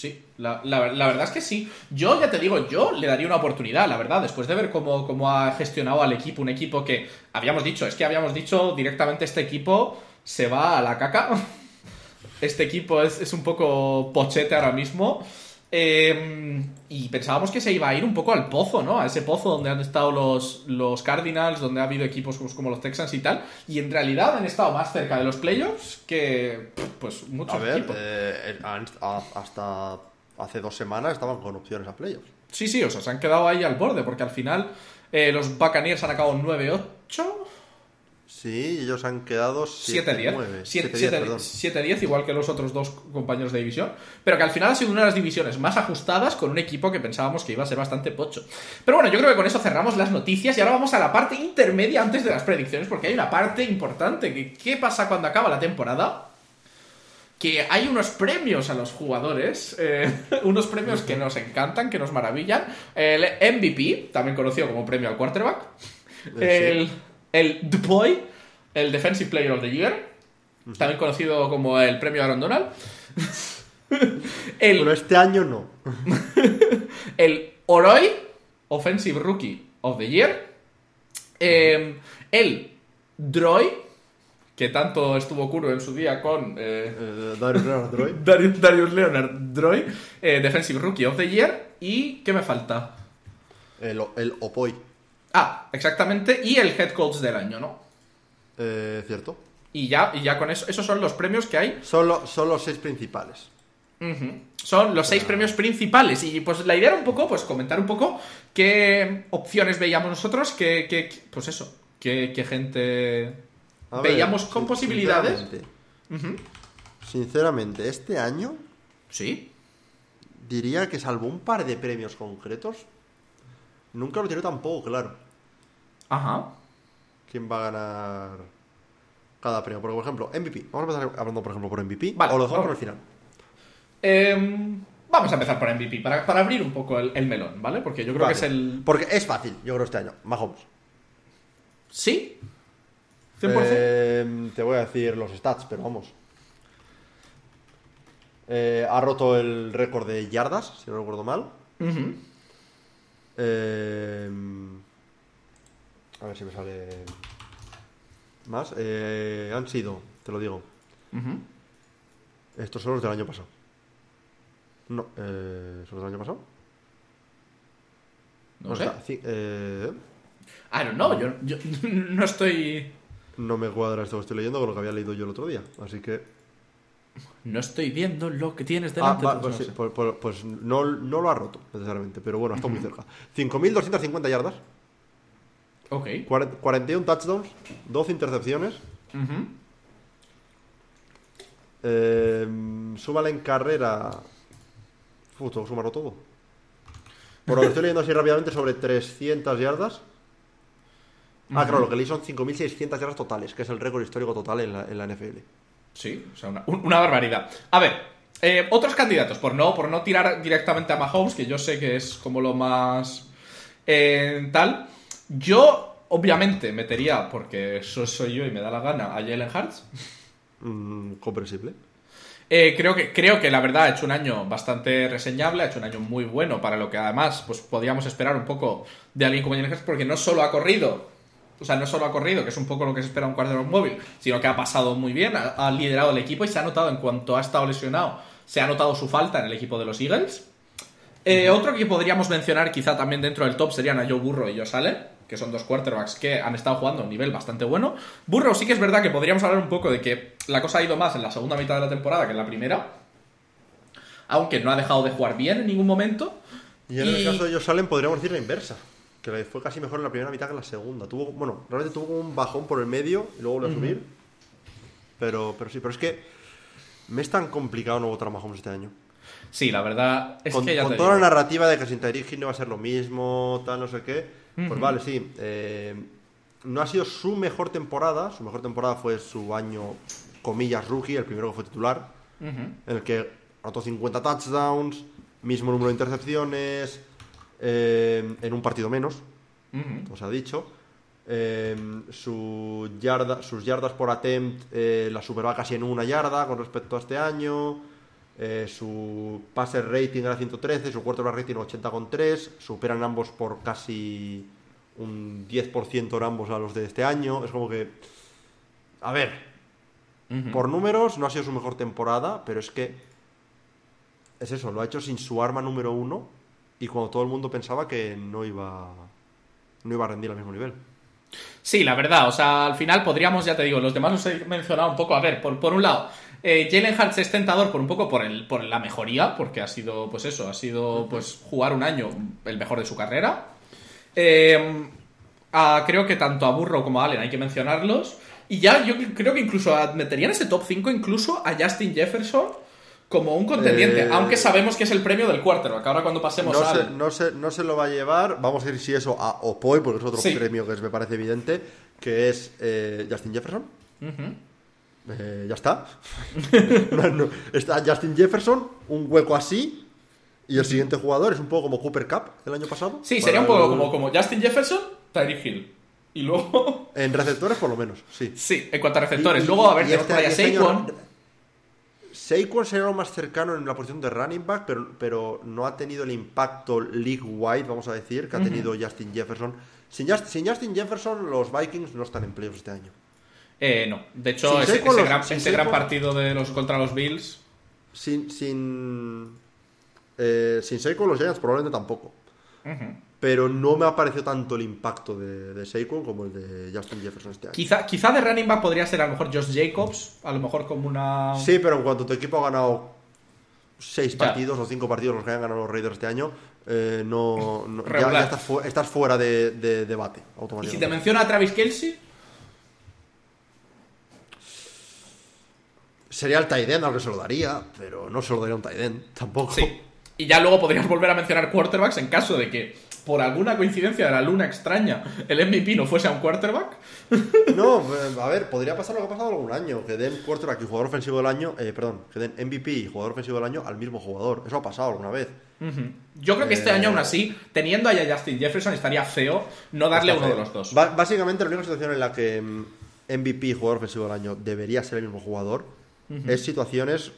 Sí, la, la- verdad es que sí. Yo ya te digo, yo le daría una oportunidad, la verdad, después de ver cómo, cómo ha gestionado al equipo, un equipo que habíamos dicho, es que habíamos dicho directamente este equipo se va a la caca. Este equipo es, es un poco pochete ahora mismo. Eh, y pensábamos que se iba a ir un poco al pozo, ¿no? A ese pozo donde han estado los, los Cardinals, donde ha habido equipos como, los Texans y tal. Y en realidad han estado más cerca de los playoffs que, pues, muchos A ver, equipos. eh, hasta hace dos semanas estaban con opciones a playoffs. Sí, sí, o sea, se han quedado ahí al borde, porque al final eh, los Buccaneers han acabado 9-8, Sí, ellos han quedado 7-10. 7-9. 7-10, perdón. 7-10, igual que los otros dos compañeros de división. Pero que al final ha sido una de las divisiones más ajustadas con un equipo que pensábamos que iba a ser bastante pocho. Pero bueno, yo creo que con eso cerramos las noticias y ahora vamos a la parte intermedia antes de las predicciones, porque hay una parte importante. Que, ¿Qué pasa cuando acaba la temporada? que hay unos premios a los jugadores, eh, unos premios que nos encantan, que nos maravillan. El MVP, también conocido como premio al quarterback. Eh, El, el Boy, el Defensive Player of the Year, también conocido como el premio Aaron Donald. el, Pero este año no. el Oroy, Offensive Rookie of the Year. Eh, el Droy, que tanto estuvo Kuro en su día con eh, Eh, Darius Leonard Droid. Darius, Darius Leonard Droy, eh, Defensive Rookie of the Year. ¿Y qué me falta? El, el Opoi. Ah, exactamente. Y el Head Coach del año, ¿no? Eh, Cierto. Y ya, y ya con eso, esos son los premios que hay. Son, lo- son los seis principales. Son los seis premios principales. Y pues la idea era un poco, pues comentar un poco qué opciones veíamos nosotros, qué, qué- pues eso, qué, qué gente A ver, veíamos con sin- posibilidades. Sinceramente, sinceramente, este año Sí. diría que salvo un par de premios concretos, nunca lo tiene tampoco claro Ajá. quién va a ganar cada premio. Porque, por ejemplo, MVP. Vamos a empezar hablando, por ejemplo, por MVP. Vale, o lo dejamos vamos. por el final. Em, vamos a empezar por MVP, para, para abrir un poco el, el melón, ¿vale? Porque yo creo Vale. que es el. Porque es fácil, yo creo, este año. Mahomes. ¿Sí? ¿100%? Eh, te voy a decir los stats, pero vamos. Eh, ha roto el récord de yardas, si no recuerdo mal. Ujú. Eh, a ver si me sale más. Eh, han sido, te lo digo, estos son los del año pasado. No, eh, ¿son los del año pasado? No sé. está, ci- eh, I don't know, yo, yo no estoy. no me cuadra esto que estoy leyendo con lo que había leído yo el otro día. Así que. No estoy viendo lo que tienes Ah, delante. va, pues pues, sí, pues- pues- pues no, no lo ha roto necesariamente, pero bueno, está muy cerca. 5.250 yardas, Ok. 40 41 touchdowns, 12 intercepciones. Ujú. Eh, súmale en carrera. Uf, tengo que sumarlo todo. Por lo que estoy leyendo así rápidamente, sobre 300 yardas. Ah, claro, lo que leí son 5.600 yardas totales, que es el récord histórico total en la, en la NFL. Sí, o sea, una, un- una barbaridad. A ver, eh, otros candidatos, por no, por no tirar directamente a Mahomes, que yo sé que es como lo más eh, tal. Yo, obviamente, metería, porque eso soy yo y me da la gana, a Jalen Hurts. Mm, comprensible. Eh, creo, que, creo que la verdad ha hecho un año bastante reseñable, ha hecho un año muy bueno para lo que además pues podíamos esperar un poco de alguien como Jalen Hurts, porque no solo ha corrido, o sea, no solo ha corrido, que es un poco lo que se espera un quarterback móvil, sino que ha pasado muy bien, ha, ha liderado el equipo y se ha notado en cuanto ha estado lesionado, se ha notado su falta en el equipo de los Eagles. Eh, Otro que podríamos mencionar quizá también dentro del top serían a Joe Burrow y Josh Allen, que son dos quarterbacks que han estado jugando a un nivel bastante bueno. Burrow sí que es verdad que podríamos hablar un poco de que la cosa ha ido más en la segunda mitad de la temporada que en la primera, aunque no ha dejado de jugar bien en ningún momento. Y en el caso de Josh Allen podríamos decir la inversa. Que le fue casi mejor en la primera mitad que en la segunda. Tuvo, bueno, realmente tuvo un bajón por el medio y luego volvió a subir. Pero, pero sí, pero es que me es tan complicado no votar a Mahomes este año. Sí, la verdad es con que ya con te toda la narrativa de que sin Tyreek no va a ser lo mismo, tal, no sé qué. Pues vale, sí. eh, no ha sido su mejor temporada. Su mejor temporada fue su año, comillas, rookie, el primero que fue titular. En el que anotó 50 touchdowns, mismo número de intercepciones, eh, en un partido menos, Ujú. os ha dicho. Eh, su yarda, sus yardas por attempt eh, la superaba casi en una yarda con respecto a este año. Eh, su passer rating era 113, su quarterback rating 80,3. Superan ambos por casi un 10% en ambos a los de este año. Es como que. A ver, por números no ha sido su mejor temporada, pero es que. Es eso, lo ha hecho sin su arma número uno y cuando todo el mundo pensaba que no iba. No iba a rendir al mismo nivel. Sí, la verdad, o sea, al final podríamos, ya te digo, los demás los he mencionado un poco. A ver, por, por un lado, eh, Jalen Hurts es tentador por un poco por, el, por la mejoría, porque ha sido, pues eso, ha sido pues jugar un año el mejor de su carrera. Eh, creo que tanto a Burrow como a Allen hay que mencionarlos. Y ya yo creo que incluso a- metería en ese top 5 incluso a Justin Jefferson como un contendiente, Eh, aunque sabemos que es el premio del quarterback. Ahora cuando pasemos No al... se, no, se, no se lo va a llevar, vamos a ir si eso a Opoy, porque es otro Sí. premio que es- me parece evidente, que es eh, Justin Jefferson. Eh, ya está. No, no. Está Justin Jefferson, un hueco así, y el siguiente jugador es un poco como Cooper Cup el año pasado. Sí, sería un poco el- como, como Justin Jefferson, Tyreek Hill. Y luego... En receptores, por lo menos, sí. Sí, en cuanto a receptores. Y- Luego, a ver, tenemos este- por ahí a y este año- Saquon. Sería lo más cercano en la posición de running back, pero, pero no ha tenido el impacto league-wide, vamos a decir, que ha tenido Justin Jefferson. Sin, Just- sin Justin Jefferson, los Vikings no están en playoffs este año. Eh, no. De hecho, Sin ese, Saquon, ese los- gran, partido de los contra los Bills. Sin, sin, eh, sin Saquon, los Giants probablemente tampoco. Ujú. Pero no me ha parecido tanto el impacto de, de Saquon como el de Justin Jefferson este año. Quizá, quizá de running back podría ser a lo mejor Josh Jacobs. A lo mejor como una. Sí, pero en cuanto tu equipo ha ganado seis Ya. partidos o cinco partidos los que hayan ganado los Raiders este año, eh, no, no- ya, estás, fu- estás fuera de, de debate Y si te menciona a Travis Kelsey. Sería el Taiden al que se lo daría, pero no se lo daría un Taiden tampoco. Sí. Y ya luego podrías volver a mencionar quarterbacks en caso de que, por alguna coincidencia de la luna extraña, el MVP no fuese a un quarterback. No, eh, a ver, podría pasar lo que ha pasado algún año, que den quarterback y jugador ofensivo del año, eh, perdón, que den MVP y jugador ofensivo del año al mismo jugador. Eso ha pasado alguna vez. Yo creo que este Eh, año, aún así, teniendo ahí a Justin Jefferson, estaría feo no darle a uno de los dos. Básicamente, la única situación en la que mm, MVP y jugador ofensivo del año debería ser el mismo jugador es situaciones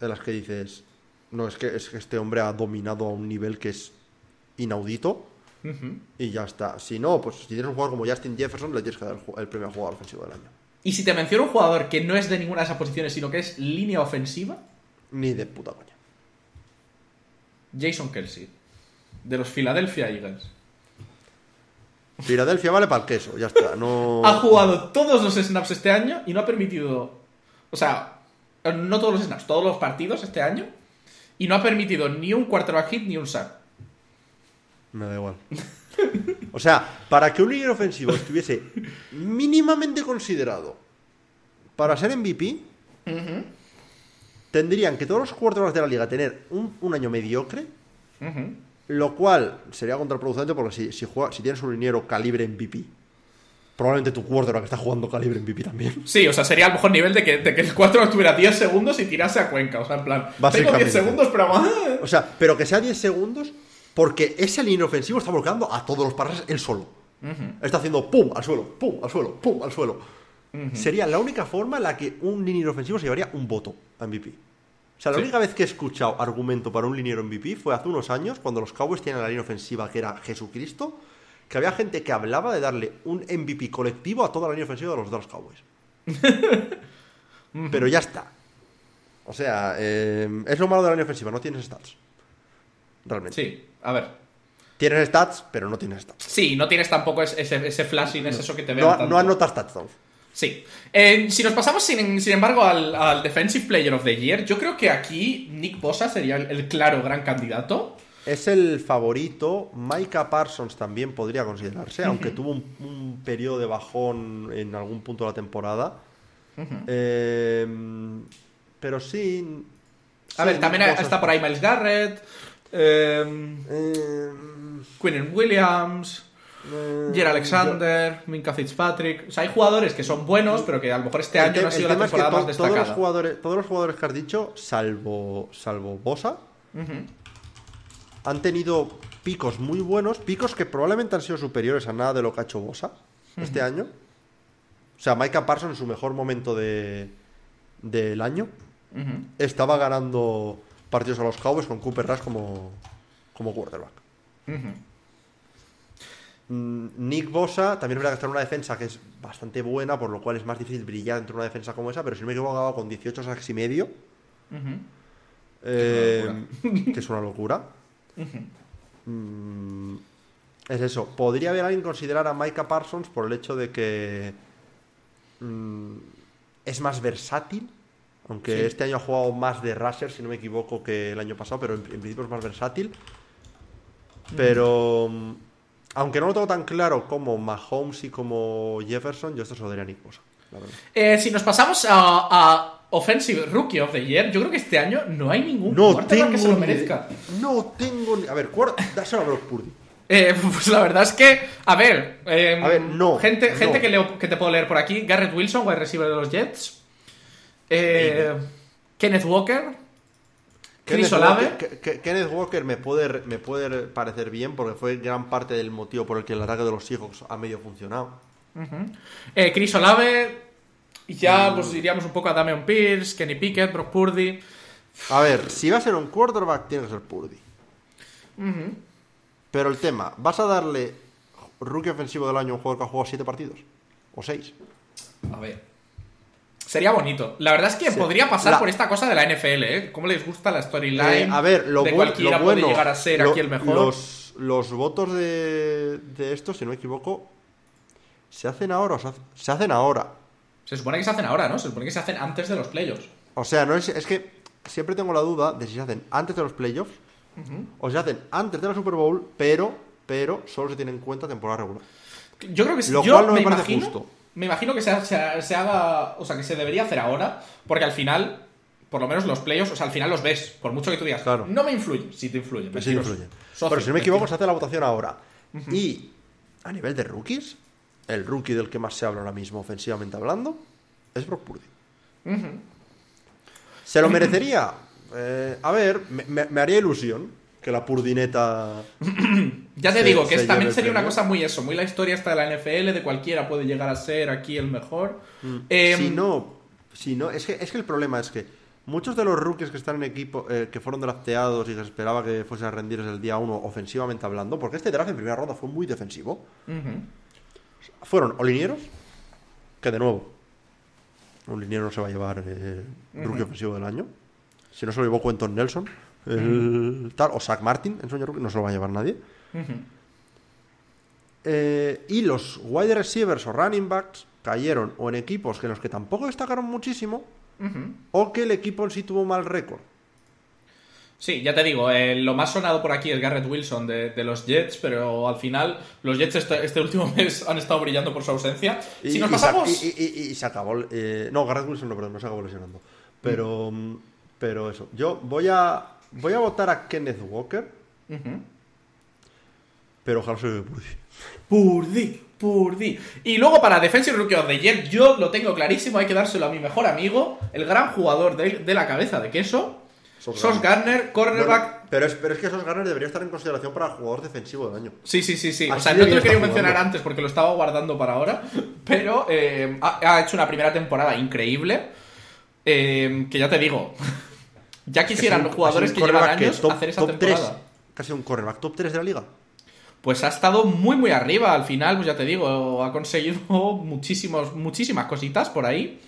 en las que dices, no, es que, es que este hombre ha dominado a un nivel que es inaudito Y ya está. Si no, pues si tienes un jugador como Justin Jefferson, le tienes que dar el, el premio a jugador ofensivo del año. Y si te menciono un jugador que no es de ninguna de esas posiciones, sino que es línea ofensiva, Ni de puta coña. Jason Kelsey, de los Philadelphia Eagles. Filadelfia vale para el queso, ya está. No... Ha jugado todos los snaps este año y no ha permitido. O sea, no todos los snaps, todos los partidos este año. Y no ha permitido ni un quarterback hit ni un sack. Me da igual. O sea, para que un líder ofensivo estuviese mínimamente considerado para ser MVP, tendrían que todos los quarterbacks de la liga tener un, un año mediocre, lo cual sería contraproducente porque si, si, juega- si tienes un liniero calibre MVP, probablemente tu quarterback está jugando calibre MVP también. Sí, o sea, sería al mejor nivel de que, de que el 4 tuviera 10 segundos y tirase a Cuenca. O sea, en plan, tengo Básicamente. 10 segundos, pero. O sea, pero que sea 10 segundos porque ese liniero ofensivo está bloqueando a todos los pases él solo. Está haciendo pum al suelo, pum al suelo, pum al suelo. Sería la única forma en la que un liniero ofensivo se llevaría un voto a MVP. O sea, la Sí. única vez que he escuchado argumento para un liniero MVP fue hace unos años, cuando los Cowboys tenían la línea ofensiva que era Jesucristo, que había gente que hablaba de darle un MVP colectivo a toda la línea ofensiva de los Dallas Cowboys. Pero ya está. O sea, eh, es lo malo de la línea ofensiva, no tienes stats. Realmente. Sí, a ver. Tienes stats, pero no tienes stats. Sí, no tienes tampoco ese, ese, flashing, es eso que te veo. No, no anotas touchdowns. Sí. Eh, si nos pasamos, sin, sin embargo, al, al Defensive Player of the Year, yo creo que aquí Nick Bosa sería el, el claro gran candidato. Es el favorito. Micah Parsons también podría considerarse, aunque tuvo un, un periodo de bajón en algún punto de la temporada. Eh, pero sí. A ver, también está por ahí Miles Garrett, eh, Williams, eh, Jer Alexander, Minka Fitzpatrick. O sea, hay jugadores que son buenos, pero que a lo mejor este año no ha sido la es que más todos los destacada. jugadores todos los jugadores que has dicho salvo salvo Bosa han tenido picos muy buenos picos que probablemente han sido superiores a nada de lo que ha hecho Bosa este año o sea Micah Parsons en su mejor momento de del año estaba ganando partidos a los Cowboys con Cooper Rush como como quarterback. Mm, Nick Bosa también es verdad que está en una defensa que es bastante buena, por lo cual es más difícil brillar dentro de una defensa como esa, pero si no me equivoco, acaba con 18 sacks y medio. Eh, que es una locura. Mm, es eso. Podría haber alguien considerar a Micah Parsons por el hecho de que mm, es más versátil. Aunque Sí. este año ha jugado más de rusher, si no me equivoco, que el año pasado, pero en, en principio es más versátil. Pero mm, aunque no lo tengo tan claro como Mahomes y como Jefferson, yo esto se lo daría a Nick Bosa. Eh, si nos pasamos a, a Offensive Rookie of the Year, yo creo que este año no hay ningún No tengo que se lo ni- merezca. No tengo ni... A ver, dáselo a Brock Purdy. Eh, pues la verdad es que, a ver, eh, A ver, no, gente, no. gente que, leo- que te puedo leer por aquí: Garrett Wilson, wide receiver de los Jets, eh, Kenneth Walker, Chris Olave. Kenneth Walker me puede, me puede parecer bien porque fue gran parte del motivo por el que el ataque de los Seahawks ha medio funcionado. eh, Chris Olave, y ya Mm. pues diríamos un poco a Damian Pierce, Kenny Pickett, Brock Purdy. A ver, si va a ser un quarterback, tiene que ser Purdy. Pero el tema, ¿vas a darle rookie ofensivo del año a un jugador que ha jugado 7 partidos? ¿O 6? A ver. Sería bonito. La verdad es que Sí. podría pasar La- por esta cosa de la NFL, ¿eh? ¿Cómo les gusta la storyline? a ver, lo, de cualquiera lo bueno, puede llegar a ser lo- aquí el mejor. Los, los votos de, de esto, si no me equivoco, ¿se hacen ahora o se, hace- se hacen ahora? Se supone que se hacen ahora, ¿no? Se supone que se hacen antes de los playoffs. O sea, no es, es que siempre tengo la duda de si se hacen antes de los playoffs o se hacen antes de la Super Bowl, pero, pero solo se tiene en cuenta temporada regular. Yo creo que sí. Lo yo cual no me, me, parece imagino, justo. Me imagino que se, se se haga, o sea, que se debería hacer ahora, porque al final, por lo menos los playoffs, o sea, al final los ves, por mucho que tú digas, Claro. no me influye, si te influye. Sí, influye. Socio, Pero si no me equivoco, se hace la votación ahora. Y a nivel de rookies, el rookie del que más se habla ahora mismo, ofensivamente hablando, es Brock Purdy. ¿Se lo merecería? Eh, a ver, me, me- me haría ilusión que la Purdineta. Ya te se- digo que se es- también sería una cosa muy eso, muy la historia hasta de la NFL, de cualquiera puede llegar a ser aquí el mejor. Em, si no, si no es, que, es que el problema es que muchos de los rookies que están en equipo, eh, que fueron drafteados y que se esperaba que fuesen a rendir desde el día 1 ofensivamente hablando, porque este draft en primera ronda fue muy defensivo, fueron o linieros, que de nuevo, un liniero no se va a llevar eh, rookie ofensivo del año. Si no se lo llevó Quentin Nelson, el tal, o Zach Martin en su año rookie, no se lo va a llevar nadie. Eh, y los wide receivers o running backs cayeron o en equipos que los que tampoco destacaron muchísimo, o que el equipo en sí tuvo mal récord. Sí, ya te digo, eh, lo más sonado por aquí es Garrett Wilson de, de los Jets, pero al final los Jets este, este último mes han estado brillando por su ausencia. Y, si nos y se- pasamos... y, y- y- y se acabó. eh, no, Garrett Wilson no, perdón, no se acabó lesionando. Pero, mm, pero eso. Yo voy a, voy a votar a Kenneth Walker, pero ojalá se Purdy. Purdy, Purdy. Y luego para Defensive Rookie of the Year, yo lo tengo clarísimo, hay que dárselo a mi mejor amigo, el gran jugador de, de la cabeza de queso, Sos Sos Garner, cornerback... Bueno, pero, es, pero es que esos Garner debería estar en consideración para jugador defensivo del año. Sí, sí, sí, sí. O sea, no te lo quería mencionar antes porque lo estaba guardando para ahora, pero eh, ha, ha hecho una primera temporada increíble, eh, que ya te digo, ya quisieran los jugadores que llevan años top- hacer esa top temporada. 3, casi un cornerback top 3 de la liga. Pues ha estado muy, muy arriba. Al final, pues ya te digo, ha conseguido muchísimos, muchísimas cositas por ahí.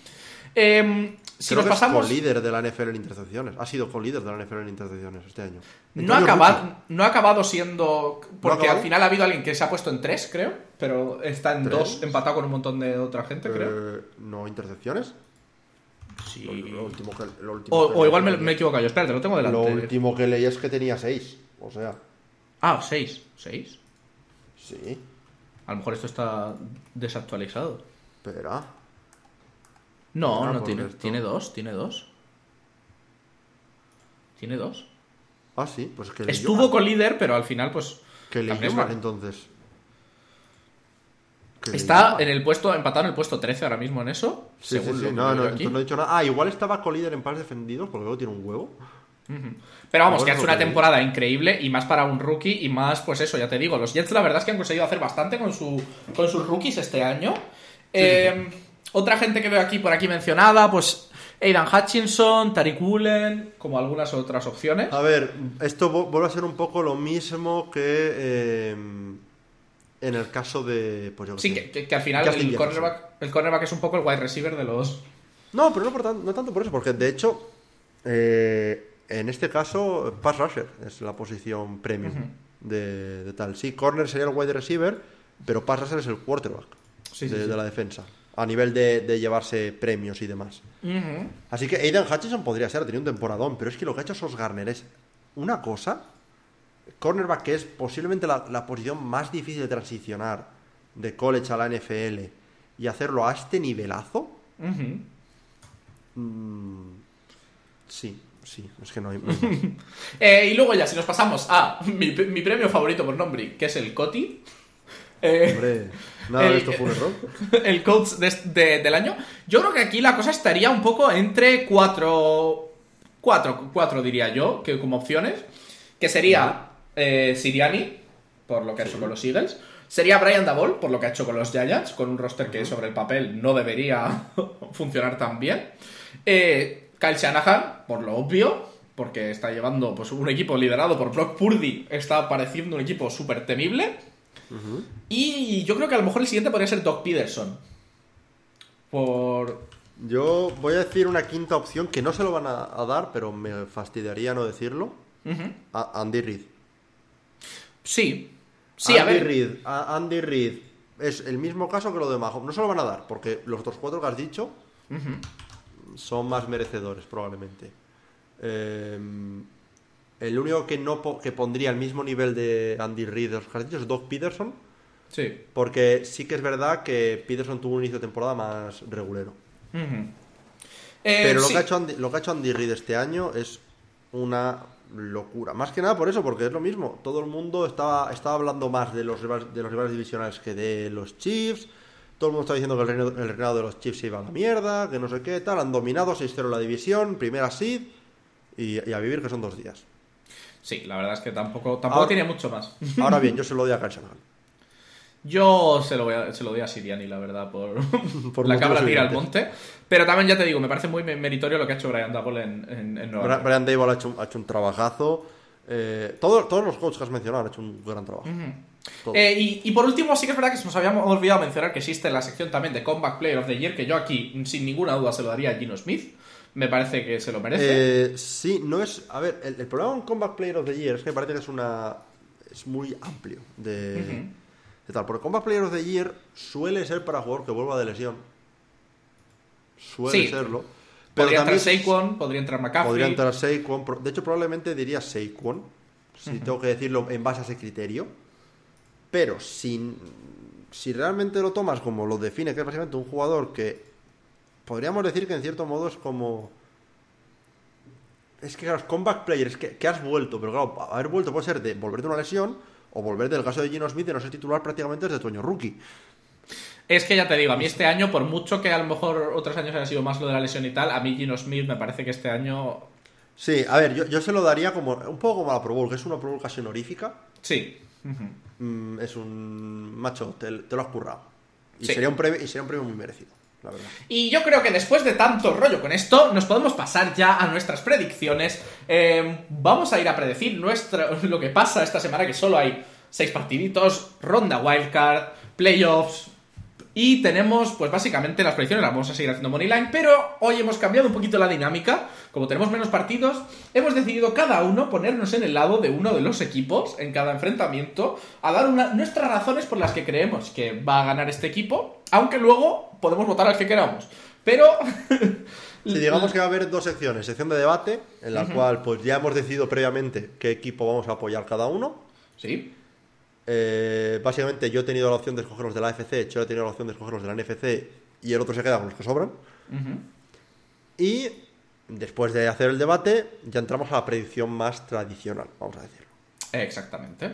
Eh, si Creo nos que es pasamos. co-líder de la NFL en intercepciones. Ha sido co-líder de la NFL en intercepciones este año. No ha, acabado, no ha acabado siendo. Porque al final ha habido alguien que se ha puesto en tres, creo. Pero está en ¿Tres? dos, empatado con un montón de otra gente, creo. Eh, no, intercepciones. Sí. Lo, lo último que, lo último O, que o igual me, me he equivocado yo. Espérate, lo tengo delante. Lo último que leí es que tenía 6. O sea, Ah, seis. ¿Seis? sí. A lo mejor esto está desactualizado. Espera. No, Ah, no tiene. esto- Tiene dos, tiene dos. Tiene dos. Ah, sí, pues que Estuvo mal. con líder, pero al final, pues. Que leí mal entonces. Que Está en el puesto, empatado en el puesto 13 ahora mismo en eso. Sí, según sí. lo No, no, aquí. no he dicho nada. Ah, igual estaba co-líder en pares defendidos, porque luego tiene un huevo. Pero vamos, que ha hecho una temporada increíble y más para un rookie y más, pues eso, ya te digo, los Jets la verdad es que han conseguido hacer bastante con, su, con sus rookies este año. Eh, Otra gente que veo aquí por aquí mencionada, pues Aidan Hutchinson, Tariq Woolen, como algunas otras opciones. A ver, esto vu- vuelve a ser un poco lo mismo que eh, en el caso de. Pues yo Sí, que, que- que al final Justin el Jefferson. cornerback, el cornerback es un poco el wide receiver de los... No, pero no, por tan- no tanto por eso, porque de hecho, eh, en este caso, pass rusher es la posición premium de, de tal. Sí, corner sería el wide receiver, pero pass rusher es el quarterback Sí, de, sí. de la defensa, a nivel de, de llevarse premios y demás. Así que Aidan Hutchinson podría ser, ha tenido un temporadón, pero es que lo que ha hecho Sos Garner es una cosa, cornerback que es posiblemente la, la posición más difícil de transicionar de college a la NFL y hacerlo a este nivelazo. Mm, sí, sí, es que no hay. no hay más. Eh, y luego ya, si nos pasamos a mi, mi premio favorito por nombre, que es el Coti. Eh, Hombre, nada de esto fue un error. el coach de- de- del año. Yo creo que aquí la cosa estaría un poco entre cuatro. Cuatro, cuatro diría yo, que como opciones. Que sería eh, Siriani, por lo que ha hecho con los Eagles. Sería Brian Dabol, por lo que ha hecho con los Giants, con un roster que sobre el papel no debería funcionar tan bien. Eh, Kyle Shanahan, por lo obvio, porque está llevando pues, un equipo liderado por Brock Purdy, está pareciendo un equipo súper temible. Y yo creo que a lo mejor el siguiente podría ser Doc Peterson. Por. Yo voy a decir una quinta opción que no se lo van a, a dar, pero me fastidiaría no decirlo. A Andy Reid. Sí. Sí, a Andy ver. Reid, a- Andy Reid es el mismo caso que lo de Mahomes. No se lo van a dar, porque los otros cuatro que has dicho son más merecedores, probablemente. Eh, el único que no po- que pondría al mismo nivel de Andy Reid de los que has dicho es Doug Peterson, Sí. Porque sí que es verdad que Peterson tuvo un inicio de temporada más regulero. Ujú. Eh, Pero lo, sí. que ha hecho Andy, lo que ha hecho Andy Reid este año es una locura. Más que nada por eso, porque es lo mismo. Todo el mundo estaba, estaba hablando más de los, rivales, de los rivales divisionales que de los Chiefs. Todo el mundo está diciendo que el reinado, el reinado de los Chiefs se iba a la mierda, que no sé qué, tal. Han dominado 6-0 la división, primera seed y, y a vivir que son dos días. Sí, la verdad es que tampoco, tampoco Ahora- tiene mucho más. Ahora bien, yo se lo doy a Kyle Shanahan. Yo se lo, voy a- se lo doy a Siriani, la verdad, por, Por la cabra tira al monte. Pero también ya te digo, me parece muy me- meritorio lo que ha hecho Brian Double en, en, en Nueva Bra- York. Brian Dable ha hecho, un- ha hecho un trabajazo. Eh, todo- todos los coaches que has mencionado han hecho un gran trabajo. Todos. Eh, y, y por último, sí que es verdad que nos habíamos olvidado mencionar que existe la sección también de Comeback Player of the Year, que yo aquí, sin ninguna duda, se lo daría a Gino Smith. Me parece que se lo merece. Eh, sí, no es. A ver, el, el problema con Comeback Player of the Year es que me parece que es una. Es muy amplio de, tal. Porque Comeback Player of the Year suele ser para jugador que vuelva de lesión. Suele Sí. serlo. Pero podría entrar Saquon, podría entrar McCaffrey. podría entrar Saquon. De hecho, probablemente diría Saquon. Si tengo que decirlo en base a ese criterio. Pero si realmente lo tomas como lo define, que es básicamente un jugador que podríamos decir que en cierto modo es como. Es que, claro, comeback player, es que, que has vuelto, pero claro, haber vuelto puede ser de volver de una lesión o volver del caso de Gino Smith de no ser titular prácticamente desde tu año rookie. Es que ya te digo, a mí este año, por mucho que a lo mejor otros años haya sido más lo de la lesión y tal, a mí Gino Smith me parece que este año. Sí, a ver, yo, yo se lo daría como un poco como a la Pro Bowl, que es una Pro Bowl casi honorífica. Sí. Mm, es un macho, te, te lo has currado. Y, Sí. sería un premio, y sería un premio muy merecido, Y yo creo que después de tanto rollo con esto, nos podemos pasar ya a nuestras predicciones. Eh, vamos a ir a predecir nuestra, lo que pasa esta semana, que solo hay seis partiditos, ronda wildcard, playoffs. Y tenemos, pues básicamente las predicciones las vamos a seguir haciendo Moneyline, pero hoy hemos cambiado un poquito la dinámica. Como tenemos menos partidos, hemos decidido cada uno ponernos en el lado de uno de los equipos en cada enfrentamiento, a dar una- nuestras razones por las que creemos que va a ganar este equipo, aunque luego podemos votar al que queramos. Pero Si digamos que va a haber dos secciones, sección de debate, en la cual pues ya hemos decidido previamente qué equipo vamos a apoyar cada uno. Sí. Eh, básicamente yo he tenido la opción de escoger los de la AFC, Chelo ha tenido la opción de escoger los de la NFC y el otro se queda con los que sobran. Y después de hacer el debate, ya entramos a la predicción más tradicional, vamos a decirlo. Exactamente.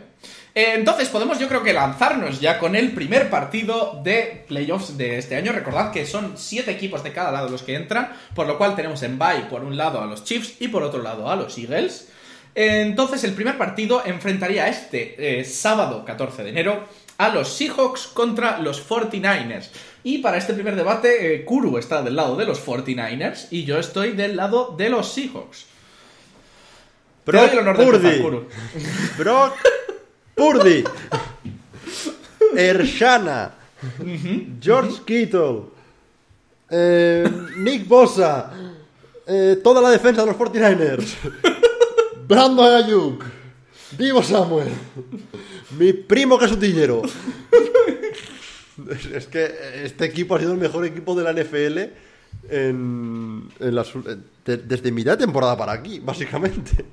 Entonces podemos yo creo que lanzarnos ya con el primer partido de playoffs de este año. Recordad que son siete equipos de cada lado los que entran, por lo cual tenemos en bye por un lado a los Chiefs y por otro lado a los Eagles. Entonces el primer partido enfrentaría este eh, sábado 14 de enero a los Seahawks contra los 49ers. Y para este primer debate, eh, Kuru está del lado de los 49ers y yo estoy del lado de los Seahawks. Te doy el honor de empezar, Kuru. Brock Purdy, Ershana, George Kittle, eh, Nick Bosa, eh, toda la defensa de los 49ers, Brandon Ayuk, Divo Samuel, mi primo que es que este equipo ha sido el mejor equipo de la NFL en, en de- desde mitad de temporada para aquí, básicamente.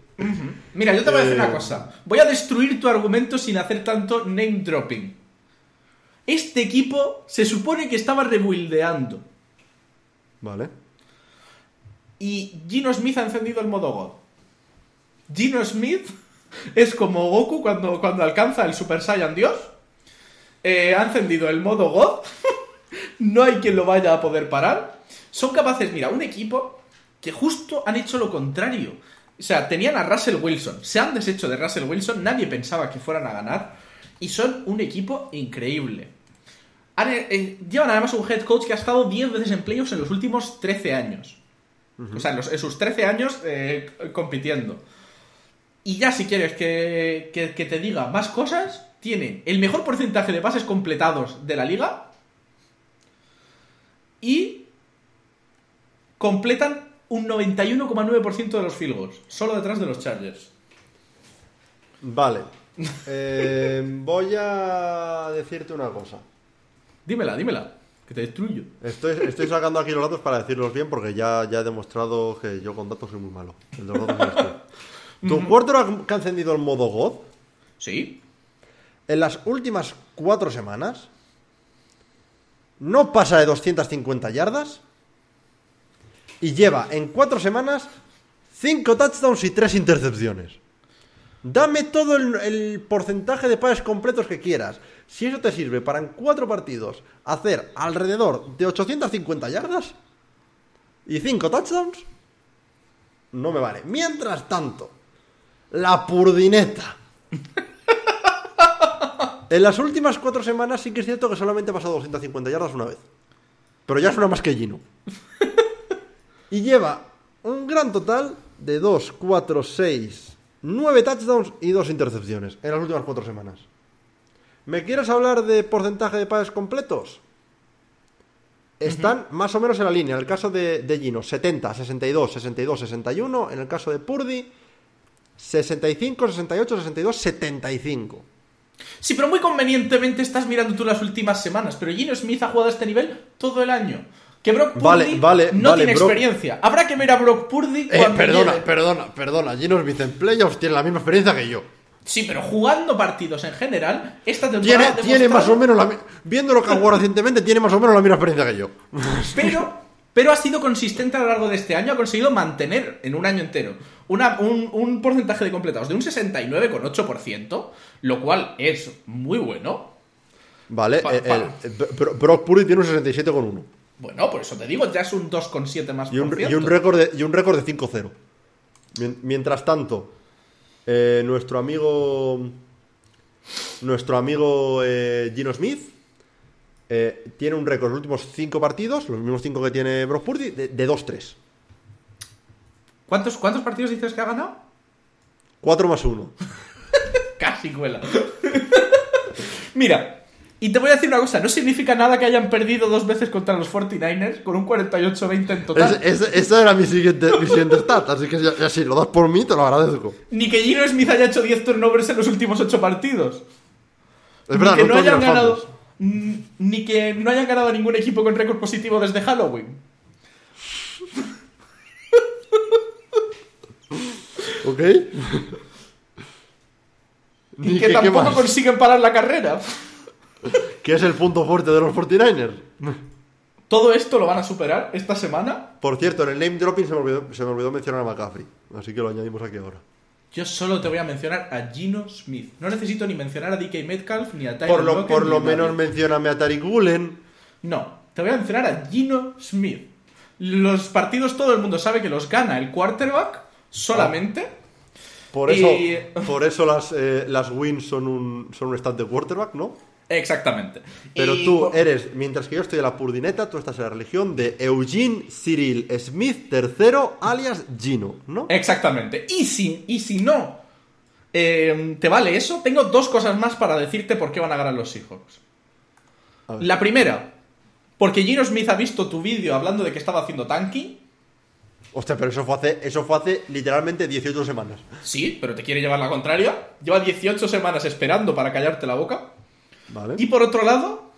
Mira, yo te voy a decir Eh. una cosa. Voy a destruir tu argumento sin hacer tanto name dropping. Este equipo se supone que estaba rebuildeando. Vale. Y Gino Smith ha encendido el modo God. Gino Smith es como Goku cuando, cuando alcanza el Super Saiyan Dios. Eh, ha encendido el modo God. no hay quien lo vaya a poder parar. Son capaces, mira, un equipo que justo han hecho lo contrario. O sea, tenían a Russell Wilson. Se han deshecho de Russell Wilson. Nadie pensaba que fueran a ganar. Y son un equipo increíble. Han, eh, llevan además un head coach que ha estado 10 veces en playoffs en los últimos 13 años. O sea, en, los- en sus 13 años eh, compitiendo. Y ya si quieres que, que- que te diga más cosas, tienen el mejor porcentaje de pases completados de la liga y completan un 91,9% de los field goals, solo detrás de los Chargers. Vale. Eh, voy a decirte una cosa. Dímela, dímela, que te destruyo. Estoy, estoy sacando aquí los datos para decirlos bien porque ya, ya he demostrado que yo con datos soy muy malo. El de los datos eres tú. ¿Tu quarterback que ha encendido el modo God Sí. en las últimas cuatro semanas no pasa de 250 yardas y lleva en cuatro semanas cinco touchdowns y tres intercepciones. Dame todo el, el porcentaje de pases completos que quieras. Si eso te sirve para en cuatro partidos hacer alrededor de 850 yardas y cinco touchdowns, no me vale. Mientras tanto, la purdineta. En las últimas cuatro semanas sí que es cierto que solamente ha pasado 250 yardas una vez. Pero ya es una más que Gino. Y lleva un gran total de 2, 4, 6, 9 touchdowns y 2 intercepciones en las últimas cuatro semanas. ¿Me quieres hablar de porcentaje de pases completos? Están más o menos en la línea. En el caso de, de Gino, 70, 62, 62, 61. En el caso de Purdy, 65, 68, 62, 75. Sí, pero muy convenientemente estás mirando tú las últimas semanas. Pero Gino Smith ha jugado a este nivel todo el año. Que Brock Purdy Vale, vale, no vale, tiene Brock- experiencia. Habrá que ver a Brock Purdy Eh, cuando perdona, llegue. perdona, perdona. Gino Smith en playoffs tiene la misma experiencia que yo. Sí, pero jugando partidos en general, esta temporada Tiene, más o menos la Viendo lo que ha jugado recientemente, tiene más o menos la misma experiencia que yo. Pero, pero ha sido consistente a lo largo de este año, ha conseguido mantener en un año entero una- un, un porcentaje de completados de un 69,8%, lo cual es muy bueno. Vale, Pa- eh, pa- el- eh, Bro- Brock Purdy tiene un 67,1. Bueno, por eso te digo, ya es un 2,7 más Y un, por y un récord de, y un récord de 5-0. Mien- Mientras tanto, eh, nuestro amigo. Nuestro amigo eh, Gino Smith eh, tiene un récord en los últimos 5 partidos, los mismos 5 que tiene Brock Purdy, de, de 2-3. ¿Cuántos, ¿Cuántos partidos dices que ha ganado? 4 más 1. Casi cuela. Mira, y te voy a decir una cosa, no significa nada que hayan perdido dos veces contra los 49ers con un 48-20 en total. Es- es- esa era mi siguiente, mi siguiente stat, así que ya, si lo das por mí, te lo agradezco. Ni que Gino Smith haya hecho 10 turnovers en los últimos 8 partidos. Es verdad, ni que no todos hayan ganado. Ni que no hayan ganado ningún equipo con récord positivo desde Halloween. ¿Ok? Y Ni que ¿qué tampoco consiguen parar la carrera. Que es el punto fuerte de los 49ers. Todo esto lo van a superar esta semana. Por cierto, en el name dropping se me olvidó, se me olvidó mencionar a McCaffrey. Así que lo añadimos aquí ahora. Yo solo te voy a mencionar a Gino Smith. No necesito ni mencionar a DK Metcalf ni a Tyler Por lo, Lockett, por lo menos mencióname a Tariq Gulen. No, te voy a mencionar a Gino Smith. Los partidos todo el mundo sabe que los gana el quarterback solamente. Por eso, Y- por eso las, eh, las wins son un, son un stat de quarterback, ¿no? Exactamente. Pero Y tú eres, mientras que yo estoy en la purdineta, tú estás en la religión de Eugene Cyril Smith III, alias Gino, ¿no? Exactamente. Y si, y si no eh, te vale eso, tengo dos cosas más para decirte por qué van a ganar los Seahawks. La primera, porque Gino Smith ha visto tu vídeo hablando de que estaba haciendo tanky. Hostia, pero eso fue hace, eso fue hace literalmente 18 semanas. Sí, pero te quiere llevar la contraria. Lleva 18 semanas esperando para callarte la boca. ¿Vale? Y por otro lado,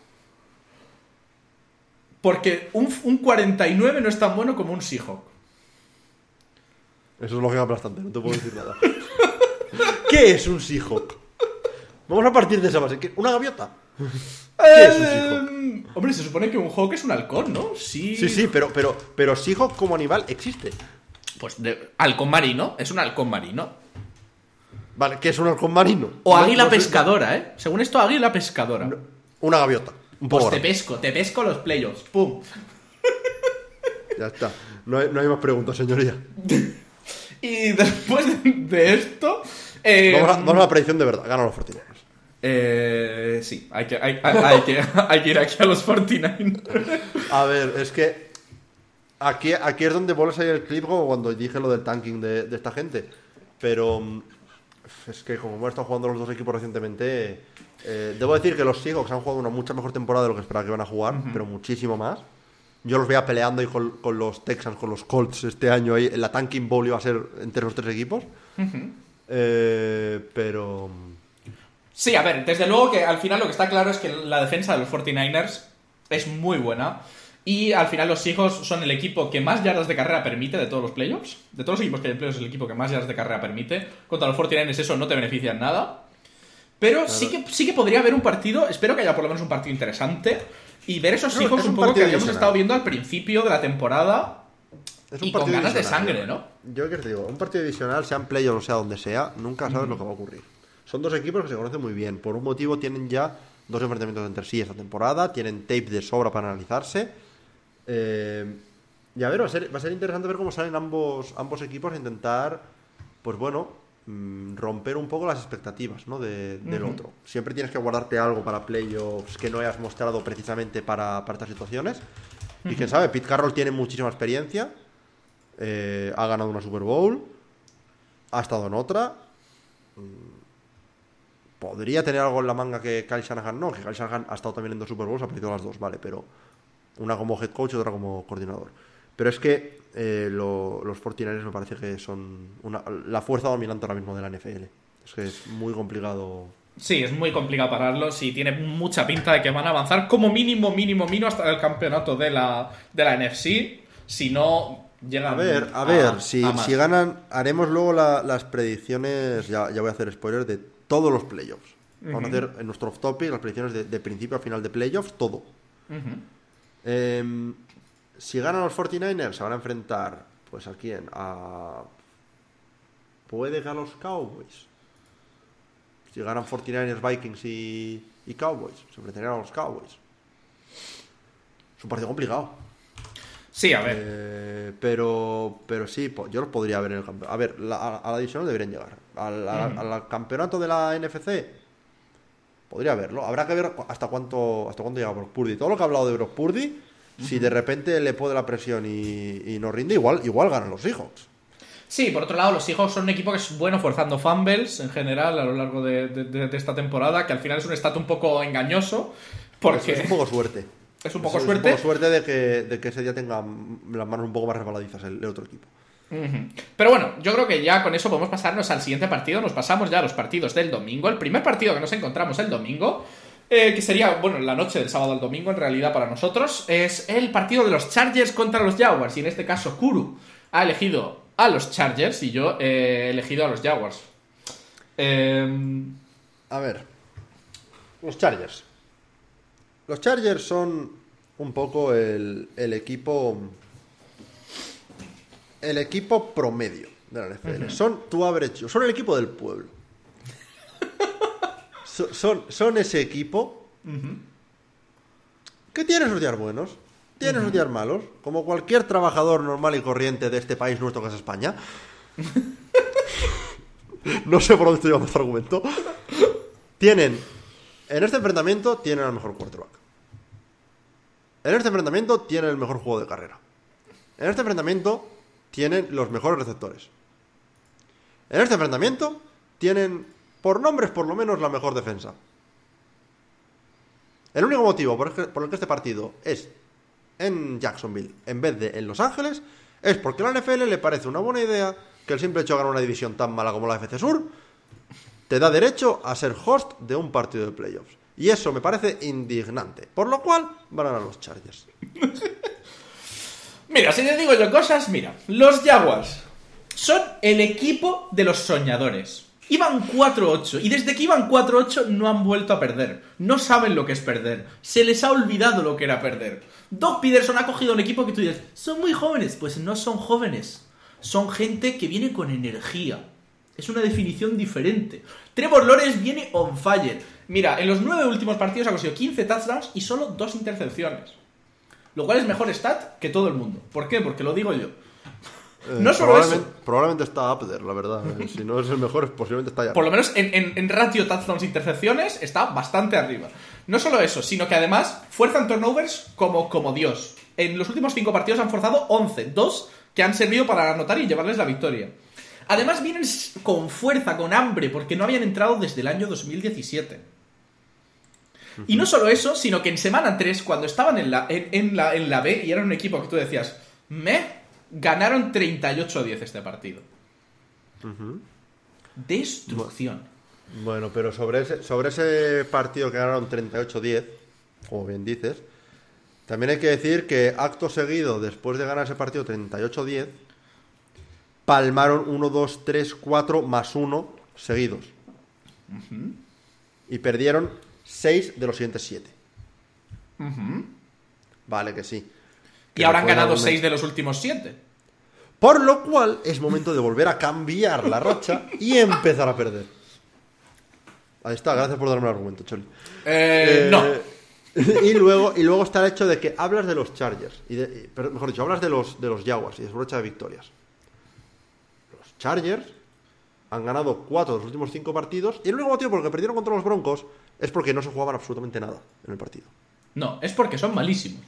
porque un, un 49 no es tan bueno como un Seahawk. Eso es lógica aplastante, no te puedo decir nada. ¿Qué es un Seahawk? Vamos a partir de esa base. ¿Qué- ¿Una gaviota? ¿Qué es un Seahawk? Eh, Hombre, se supone que un hawk es un halcón, ¿no? Sí. Sí, sí, pero, pero, pero Seahawk como animal existe. Pues de, halcón marino, es un halcón marino. Vale, ¿qué es un halcón marino? O No- águila no pescadora, ¿eh? Según esto, águila pescadora. Una gaviota. Un Pues te pesco, te pesco los playoffs. ¡Pum! Ya está. No hay, no hay más preguntas, señoría. Y después de esto. eh, Vamos a, vamos a la predicción de verdad. Ganan los 49ers. Eh, sí, hay que, hay, hay- hay que, hay que ir aquí a los 49. A ver, es que. Aquí, aquí es donde vuelve a salir el clip como cuando dije lo del tanking de, de esta gente. Pero. mm, Es que como hemos estado jugando los dos equipos recientemente. eh, debo decir que los Seahawks han jugado una mucha mejor temporada de lo que esperaba que iban a jugar, pero muchísimo más. Yo los veía peleando ahí con, con los Texans, con los Colts este año. Ahí, la tanking bowl iba a ser entre los tres equipos. Eh, pero. Sí, a ver, desde luego que al final lo que está claro es que la defensa de los 49ers es muy buena. Y al final los Seahawks son el equipo que más yardas de carrera permite de todos los playoffs. De todos los equipos que hay en playoffs es el equipo que más yardas de carrera permite. Contra los 49ers eso no te beneficia en nada. Pero sí, que, sí que podría haber un partido, espero que haya por lo menos un partido interesante, y ver esos No, hijos es un un poco que habíamos estado viendo al principio de la temporada Es un y con ganas de sangre, ¿no? Yo que te digo, un partido divisional, sea en playoff o sea donde sea, nunca sabes lo que va a ocurrir. Son dos equipos que se conocen muy bien. Por un motivo tienen ya dos enfrentamientos entre sí esta temporada, tienen tape de sobra para analizarse. Eh, y a ver, va a, ser, va a ser interesante ver cómo salen ambos, ambos equipos a intentar, pues bueno, mm, romper un poco las expectativas ¿no? de- del otro. Siempre tienes que guardarte algo para playoffs que no hayas mostrado precisamente para, para estas situaciones. Y quién sabe, Pete Carroll tiene muchísima experiencia. eh, ha ganado una Super Bowl. Ha estado en otra. Podría tener algo en la manga que Kyle Shanahan no, que Kyle Shanahan ha estado también en dos Super Bowls, ha perdido las dos, vale, pero una como head coach y otra como coordinador. Pero es que eh, lo- los 49ers me parece que son una- la fuerza dominante ahora mismo de la NFL. Es que es muy complicado. Sí, es muy complicado pararlos y tiene mucha pinta de que van a avanzar como mínimo, mínimo, mínimo hasta el campeonato de la, de la NFC. Si no llegan A ver, a ver, si, a más. si ganan, haremos luego la- las predicciones, ya, ya voy a hacer spoilers, de todos los playoffs. Vamos a hacer en nuestro off topic las predicciones de, de principio a final de playoffs, todo. Em, si ganan los 49ers, se van a enfrentar, pues a quién? A. Puede que a los Cowboys. Si ganan 49ers, Vikings y, y Cowboys, se enfrentarían a los Cowboys. Es un partido complicado. Sí, a ver. Eh, pero, pero sí, yo los podría ver en el campeonato. A ver, la- a la división deberían llegar. Al, campeonato de la NFC, podría verlo. Habrá que ver hasta cuánto, hasta cuánto llega Brock Purdy. Todo lo que ha hablado de Brock Purdy, si de repente le puede la presión y, y no rinde, igual, igual ganan los Seahawks. Sí, por otro lado, los Seahawks son un equipo que es bueno forzando fumbles en general a lo largo de, de- de- de esta temporada, que al final es un estatus un poco engañoso, porque Es, un poco suerte. Es un poco Es- suerte. Es un poco suerte de que, de que ese día tenga las manos un poco más resbaladizas el, el otro equipo. Pero bueno, yo creo que ya con eso podemos pasarnos al siguiente partido. Nos pasamos ya a los partidos del domingo. El primer partido que nos encontramos el domingo, eh, que sería, bueno, la noche del sábado al domingo en realidad para nosotros, es el partido de los Chargers contra los Jaguars. Y en este caso, Kuru ha elegido a los Chargers y yo he elegido a los Jaguars. Em, A ver, los Chargers. Los Chargers son un poco el, el equipo. El equipo promedio de la NFL. Son tu average. Son el equipo del pueblo. So- son, son ese equipo que tiene sus días buenos, tiene sus días malos, como cualquier trabajador normal y corriente de este país nuestro que es España. no sé por dónde estoy llevando este argumento. Tienen, en este enfrentamiento, tienen al mejor quarterback. En este enfrentamiento, tienen el mejor juego de carrera. En este enfrentamiento, tienen los mejores receptores. En este enfrentamiento, tienen, por nombres por lo menos, la mejor defensa. El único motivo por el que, este partido es en Jacksonville en vez de en Los Ángeles es porque a la NFL le parece una buena idea que el simple hecho de ganar una división tan mala como la FC Sur te da derecho a ser host de un partido de playoffs. Y eso me parece indignante. Por lo cual van a los Chargers. Mira, si te digo yo cosas, mira, los Jaguars son el equipo de los soñadores. Iban 4-8 y desde que iban 4-8 no han vuelto a perder. No saben lo que es perder. Se les ha olvidado lo que era perder. Doug Peterson ha cogido un equipo que tú dices, son muy jóvenes. Pues no son jóvenes. Son gente que viene con energía. Es una definición diferente. Trevor Lawrence viene on fire. Mira, en los nueve últimos partidos ha conseguido 15 touchdowns y solo dos intercepciones. Lo cual es mejor stat que todo el mundo. ¿Por qué? Porque lo digo yo. Eh, No solo probablemente, eso. probablemente está there, la verdad. Eh, Si no es el mejor, posiblemente está ya. Por lo menos en, en- en ratio touchdowns intercepciones está bastante arriba. No solo eso, sino que además fuerzan turnovers como, como Dios. En los últimos cinco partidos han forzado 11, dos que han servido para anotar y llevarles la victoria. Además vienen con fuerza, con hambre, porque no habían entrado desde el año 2017. Y no solo eso, sino que en semana 3, cuando estaban en la, en, en la, en la B y era un equipo que tú decías, me ganaron 38-10 este partido. Destrucción. Bueno, pero sobre ese, sobre ese partido que ganaron 38-10, como bien dices, también hay que decir que acto seguido, después de ganar ese partido 38-10, palmaron 1, 2, 3, 4 más 1 seguidos. Y perdieron 6 de los siguientes 7. Vale, que sí. Y ahora han ganado algún- 6 de los últimos 7. Por lo cual es momento de volver a cambiar la racha y empezar a perder. Ahí está, gracias por darme el argumento, Choli. Eh, no. Y luego, y luego está el hecho de que hablas de los Chargers, y de- mejor dicho, hablas de los, de los Jaguars y de su brocha de victorias. Los Chargers han ganado 4 de los últimos 5 partidos y el único motivo por el que perdieron contra los Broncos es porque no se jugaban absolutamente nada en el partido. No, es porque son malísimos.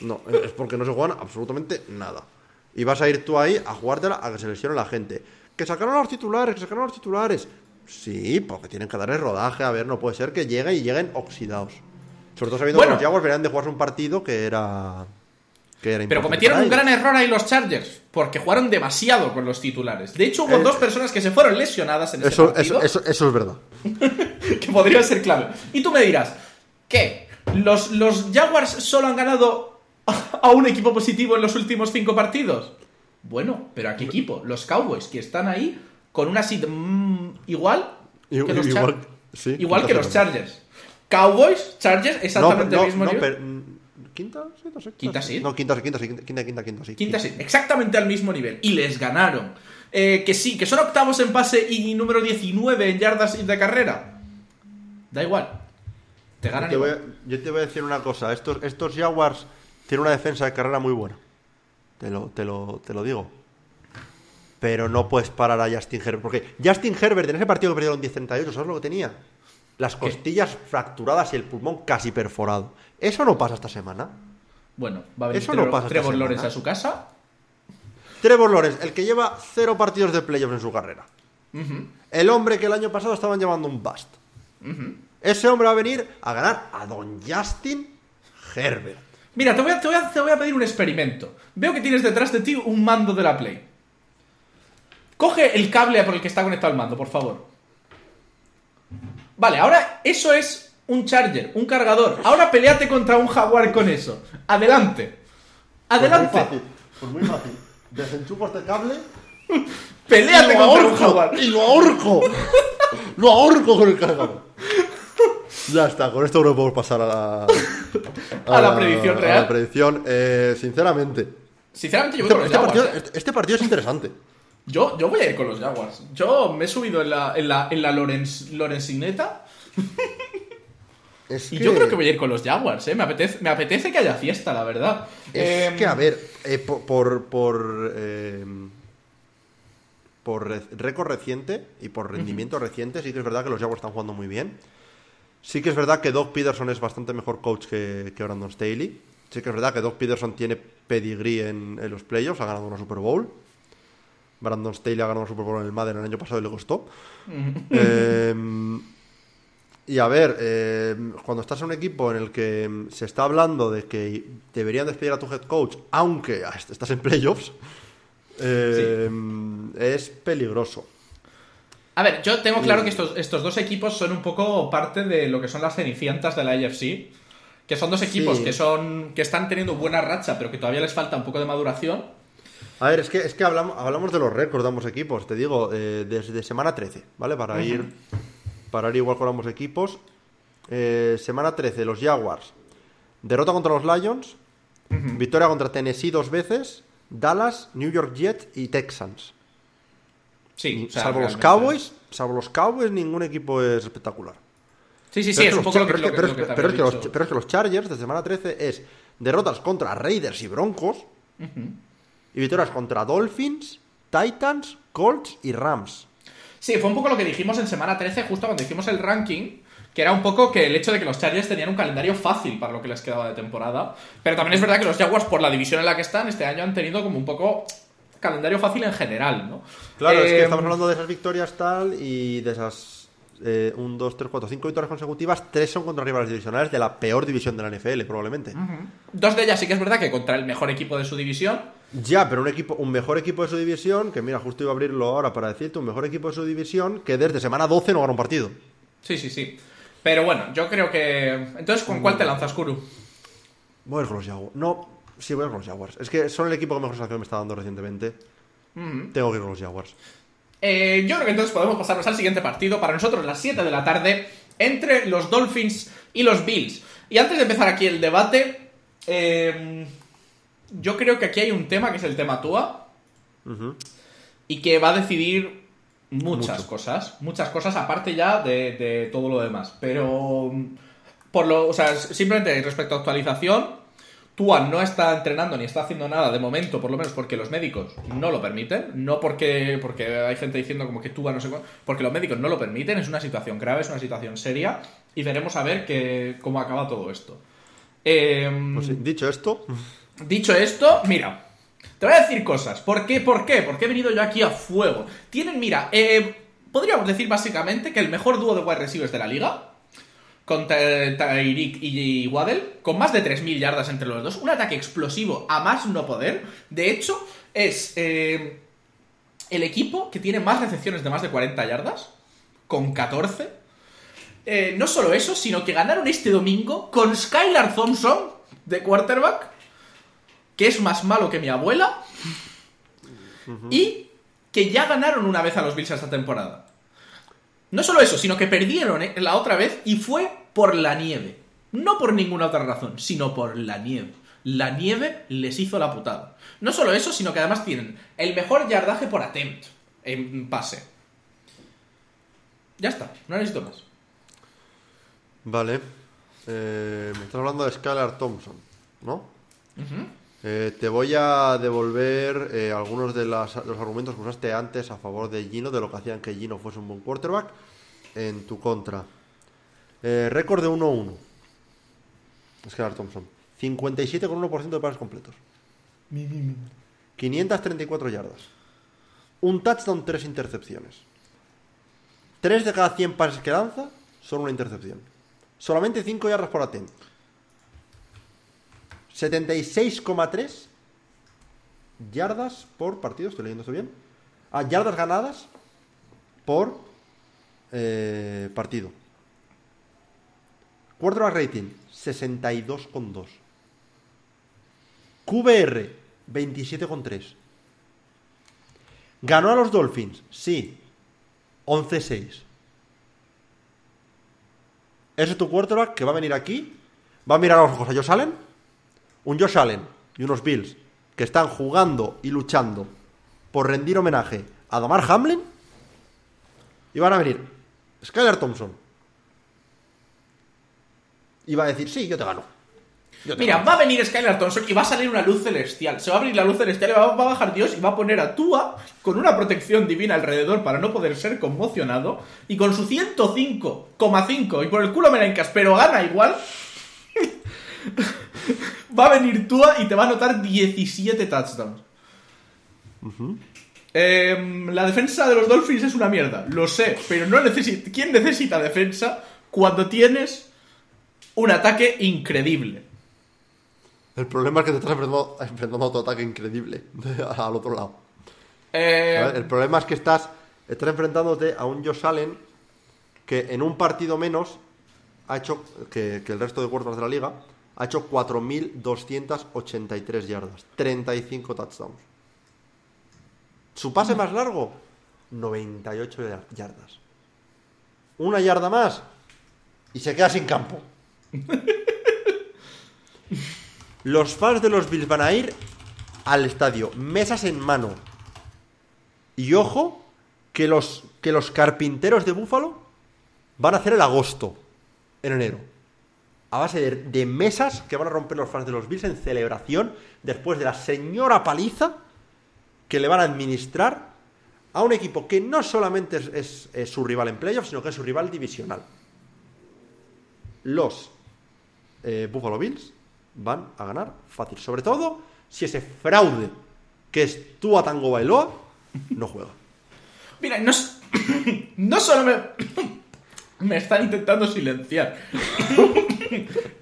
No, es porque no se juegan absolutamente nada. Y vas a ir tú ahí a jugártela a que se lesione la gente. Que sacaron a los titulares, que sacaron a los titulares. Sí, porque tienen que darle rodaje. A ver, no puede ser que lleguen y lleguen oxidados. Sobre todo sabiendo Bueno. que los Jaguars venían de jugarse un partido que era. Pero cometieron un gran error ahí los Chargers, porque jugaron demasiado con los titulares. De hecho, hubo Eh, dos personas que se fueron lesionadas en ese Eso, partido, eso, eso, eso es verdad. que podría ser clave. Y tú me dirás, ¿qué? ¿Los, los Jaguars solo han ganado a un equipo positivo en los últimos cinco partidos? Bueno, pero ¿a qué equipo? Los Cowboys, que están ahí con una seed mm, igual que Igual- los, Char- igual- sí, igual que los. Chargers. Cowboys, Chargers, exactamente no, el mismo no, nivel. pero, ¿Quinta? Sí, no sé. ¿Quinta seed? No, quinta, sí, quinta, sí, quinta, quinta, quinta, sí. Quinta sí, exactamente al mismo nivel. Y les ganaron. Eh, que sí, que son octavos en pase y número 19 en yardas de carrera. Da igual. Te ganan Yo te, voy igual. yo te voy a decir una cosa. Estos, estos Jaguars tienen una defensa de carrera muy buena. Te lo, te lo, te lo digo. Pero no puedes parar a Justin Herbert. Porque Justin Herbert en ese partido que perdieron 10-38, ¿sabes lo que tenía? Las costillas fracturadas y el pulmón casi perforado. Eso no pasa esta semana. Bueno, va a venir Eso no Trevor, pasa esta Trevor. Lawrence a su casa. Trevor Lawrence, el que lleva cero partidos de playoffs en su carrera. El hombre que el año pasado estaban llamando un bust. Ese hombre va a venir a ganar a Don Justin Herbert. Mira, te voy, a, te, voy a, te voy a pedir un experimento. Veo que tienes detrás de ti un mando de la Play. Coge el cable por el que está conectado el mando, por favor. Vale, ahora eso es un charger, un cargador. Ahora peleate contra un jaguar con eso. Adelante. Adelante. Pues muy fácil. Pues muy fácil. Desenchufo este cable Peleate contra un jaguar. y lo ahorco. lo ahorco con el cargador. Ya está, con esto no podemos pasar a la, A la predicción a real. la predicción, eh, sinceramente. Sinceramente, yo voy Este, con los este Jaguars. partido, ¿eh? este- este partido es interesante. Yo, yo voy a ir con los Jaguars. Yo me he subido en la, en la, en la Lorenz, Lorenzineta Es y yo creo que voy a ir con los Jaguars, ¿eh? Me apetece, me apetece que haya fiesta, la verdad. Es Em, que, a ver, eh, por, por, por, eh, por re- récord reciente y por rendimiento reciente, sí que es verdad que los Jaguars están jugando muy bien. Sí que es verdad que Doug Peterson es bastante mejor coach que, que Brandon Staley. Sí que es verdad que Doug Peterson tiene pedigree en, en los playoffs, ha ganado una Super Bowl. Brandon Staley ha ganado una Super Bowl en el Madden el año pasado y le costó. Eh, y a ver, eh, cuando estás en un equipo en el que mm, se está hablando de que deberían despedir a tu head coach, aunque estás en playoffs, eh, es peligroso. A ver, yo tengo claro que estos, estos dos equipos son un poco parte de lo que son las cenicientas de la AFC. Que son dos equipos Sí. que son. que están teniendo buena racha, pero que todavía les falta un poco de maduración. A ver, es que, es que hablamos, hablamos de los récords de ambos equipos, te digo, eh, desde semana 13, ¿vale? Para ir para ir igual con ambos equipos. Eh, semana 13, los Jaguars. Derrota contra los Lions. Victoria contra Tennessee dos veces. Dallas, New York Jets y Texans. Sí, o sea, salvo los. Cowboys, salvo los Cowboys, ningún equipo es espectacular. Sí, sí, sí, es un poco lo que, es que- los- pero es que los Chargers de semana 13 es derrotas contra Raiders y Broncos y victorias contra Dolphins, Titans, Colts y Rams. Sí, fue un poco lo que dijimos en semana 13, justo cuando hicimos el ranking, que era un poco que el hecho de que los Chargers tenían un calendario fácil para lo que les quedaba de temporada. Pero también es verdad que los Jaguars, por la división en la que están, este año han tenido como un poco calendario fácil en general, ¿no? Claro, es que Eh, estamos hablando de esas victorias tal y de esas 1, 2, 3, 4, 5 victorias consecutivas, tres son contra rivales divisionales de la peor división de la NFL, probablemente. Dos de ellas sí que es verdad que contra el mejor equipo de su división. Ya, pero un equipo, un mejor equipo de su división, que mira, justo iba a abrirlo ahora para decirte, un mejor equipo de su división que desde semana 12 no gana un partido. Sí, sí, sí. Pero bueno, yo creo que. Entonces, ¿con cuál te lanzas, Kuru? Voy a ir con los Jaguars. No, sí, voy a ir con los Jaguars. Es que son el equipo que mejor sensación me está dando recientemente. Tengo que ir con los Jaguars. Eh, yo creo que entonces podemos pasarnos al siguiente partido. Para nosotros, las 7 de la tarde. entre los Dolphins y los Bills. Y antes de empezar aquí el debate, eh, yo creo que aquí hay un tema que es el tema Tua y que va a decidir muchas cosas, muchas cosas aparte ya de, de todo lo demás. Pero por lo, o sea, simplemente respecto a actualización, Tua no está entrenando ni está haciendo nada de momento, por lo menos porque los médicos no lo permiten, no porque, porque hay gente diciendo como que Tua no sé porque los médicos no lo permiten, es una situación grave, es una situación seria y veremos a ver que, cómo acaba todo esto. Em, pues dicho esto... Dicho esto, mira, te voy a decir cosas. ¿Por qué? ¿Por qué? Porque he venido yo aquí a fuego. Tienen, mira, eh, podríamos decir básicamente que el mejor dúo de wide receivers de la liga con Tyreek y Waddell, con más de 3.000 yardas entre los dos, un ataque explosivo a más no poder. De hecho, es eh, el equipo que tiene más recepciones de más de 40 yardas, con 14. Eh, no solo eso, sino que ganaron este domingo con Skylar Thompson de quarterback, que es más malo que mi abuela, y que ya ganaron una vez a los Bills esta temporada. No solo eso, sino que perdieron eh, la otra vez y fue por la nieve. No por ninguna otra razón, sino por la nieve. La nieve les hizo la putada. No solo eso, sino que además tienen el mejor yardaje por attempt en pase. Ya está, no necesito más. Vale. Eh, me estás hablando de Skylar Thompson, ¿no? Eh, te voy a devolver eh, algunos de los argumentos que usaste antes a favor de Gino, de lo que hacían que Gino fuese un buen quarterback, en tu contra. Eh, récord de 1-1. Skylar Thompson. 57,1% de pases completos. 534 yardas. Un touchdown, tres intercepciones. 3 de cada 100 pases que lanza son una intercepción. Solamente 5 yardas por atento. 76,3 yardas por partido, estoy leyendo esto bien. Ah, yardas ganadas por eh, partido. Quarterback rating, 62,2. QBR, 27,3. ¿Ganó a los Dolphins? Sí. 11-6. Ese es tu quarterback que va a venir aquí, va a mirar a los ojos a Josh Allen, un Josh Allen y unos Bills que están jugando y luchando por rendir homenaje a Damar Hamlin, y van a venir Skyler Thompson, y va a decir, sí, yo te gano. Mira, va a venir Skylar Thompson y va a salir una luz celestial. Se va a abrir la luz celestial y va, a bajar Dios y va a poner a Tua con una protección divina alrededor para no poder ser conmocionado. Y con su 105,5 y por el culo me la encas, pero gana igual. va a venir Tua y te va a anotar 17 touchdowns. Em, la defensa de los Dolphins es una mierda, lo sé, pero no necesita. ¿Quién necesita defensa cuando tienes un ataque increíble. El problema es que te estás enfrentando, a otro ataque increíble al otro lado. Eh, el problema es que estás, estás enfrentándote a un Josh Allen que en un partido menos ha hecho que, el resto de cuartos de la liga ha hecho 4.283 yardas, 35 touchdowns. Su pase más largo, 98 yardas. Una yarda más y se queda sin campo. Los fans de los Bills van a ir al estadio, mesas en mano. Y ojo, que los, que los carpinteros de Búfalo van a hacer el agosto, en enero. A base de, de, mesas que van a romper los fans de los Bills en celebración después de la señora paliza que le van a administrar a un equipo que no solamente es, su rival en playoffs, sino que es su rival divisional. Los eh, Buffalo Bills van a ganar fácil. Sobre todo si ese fraude que es Tua Tango Bailoa no juega. Mira, no, no solo me, me están intentando silenciar.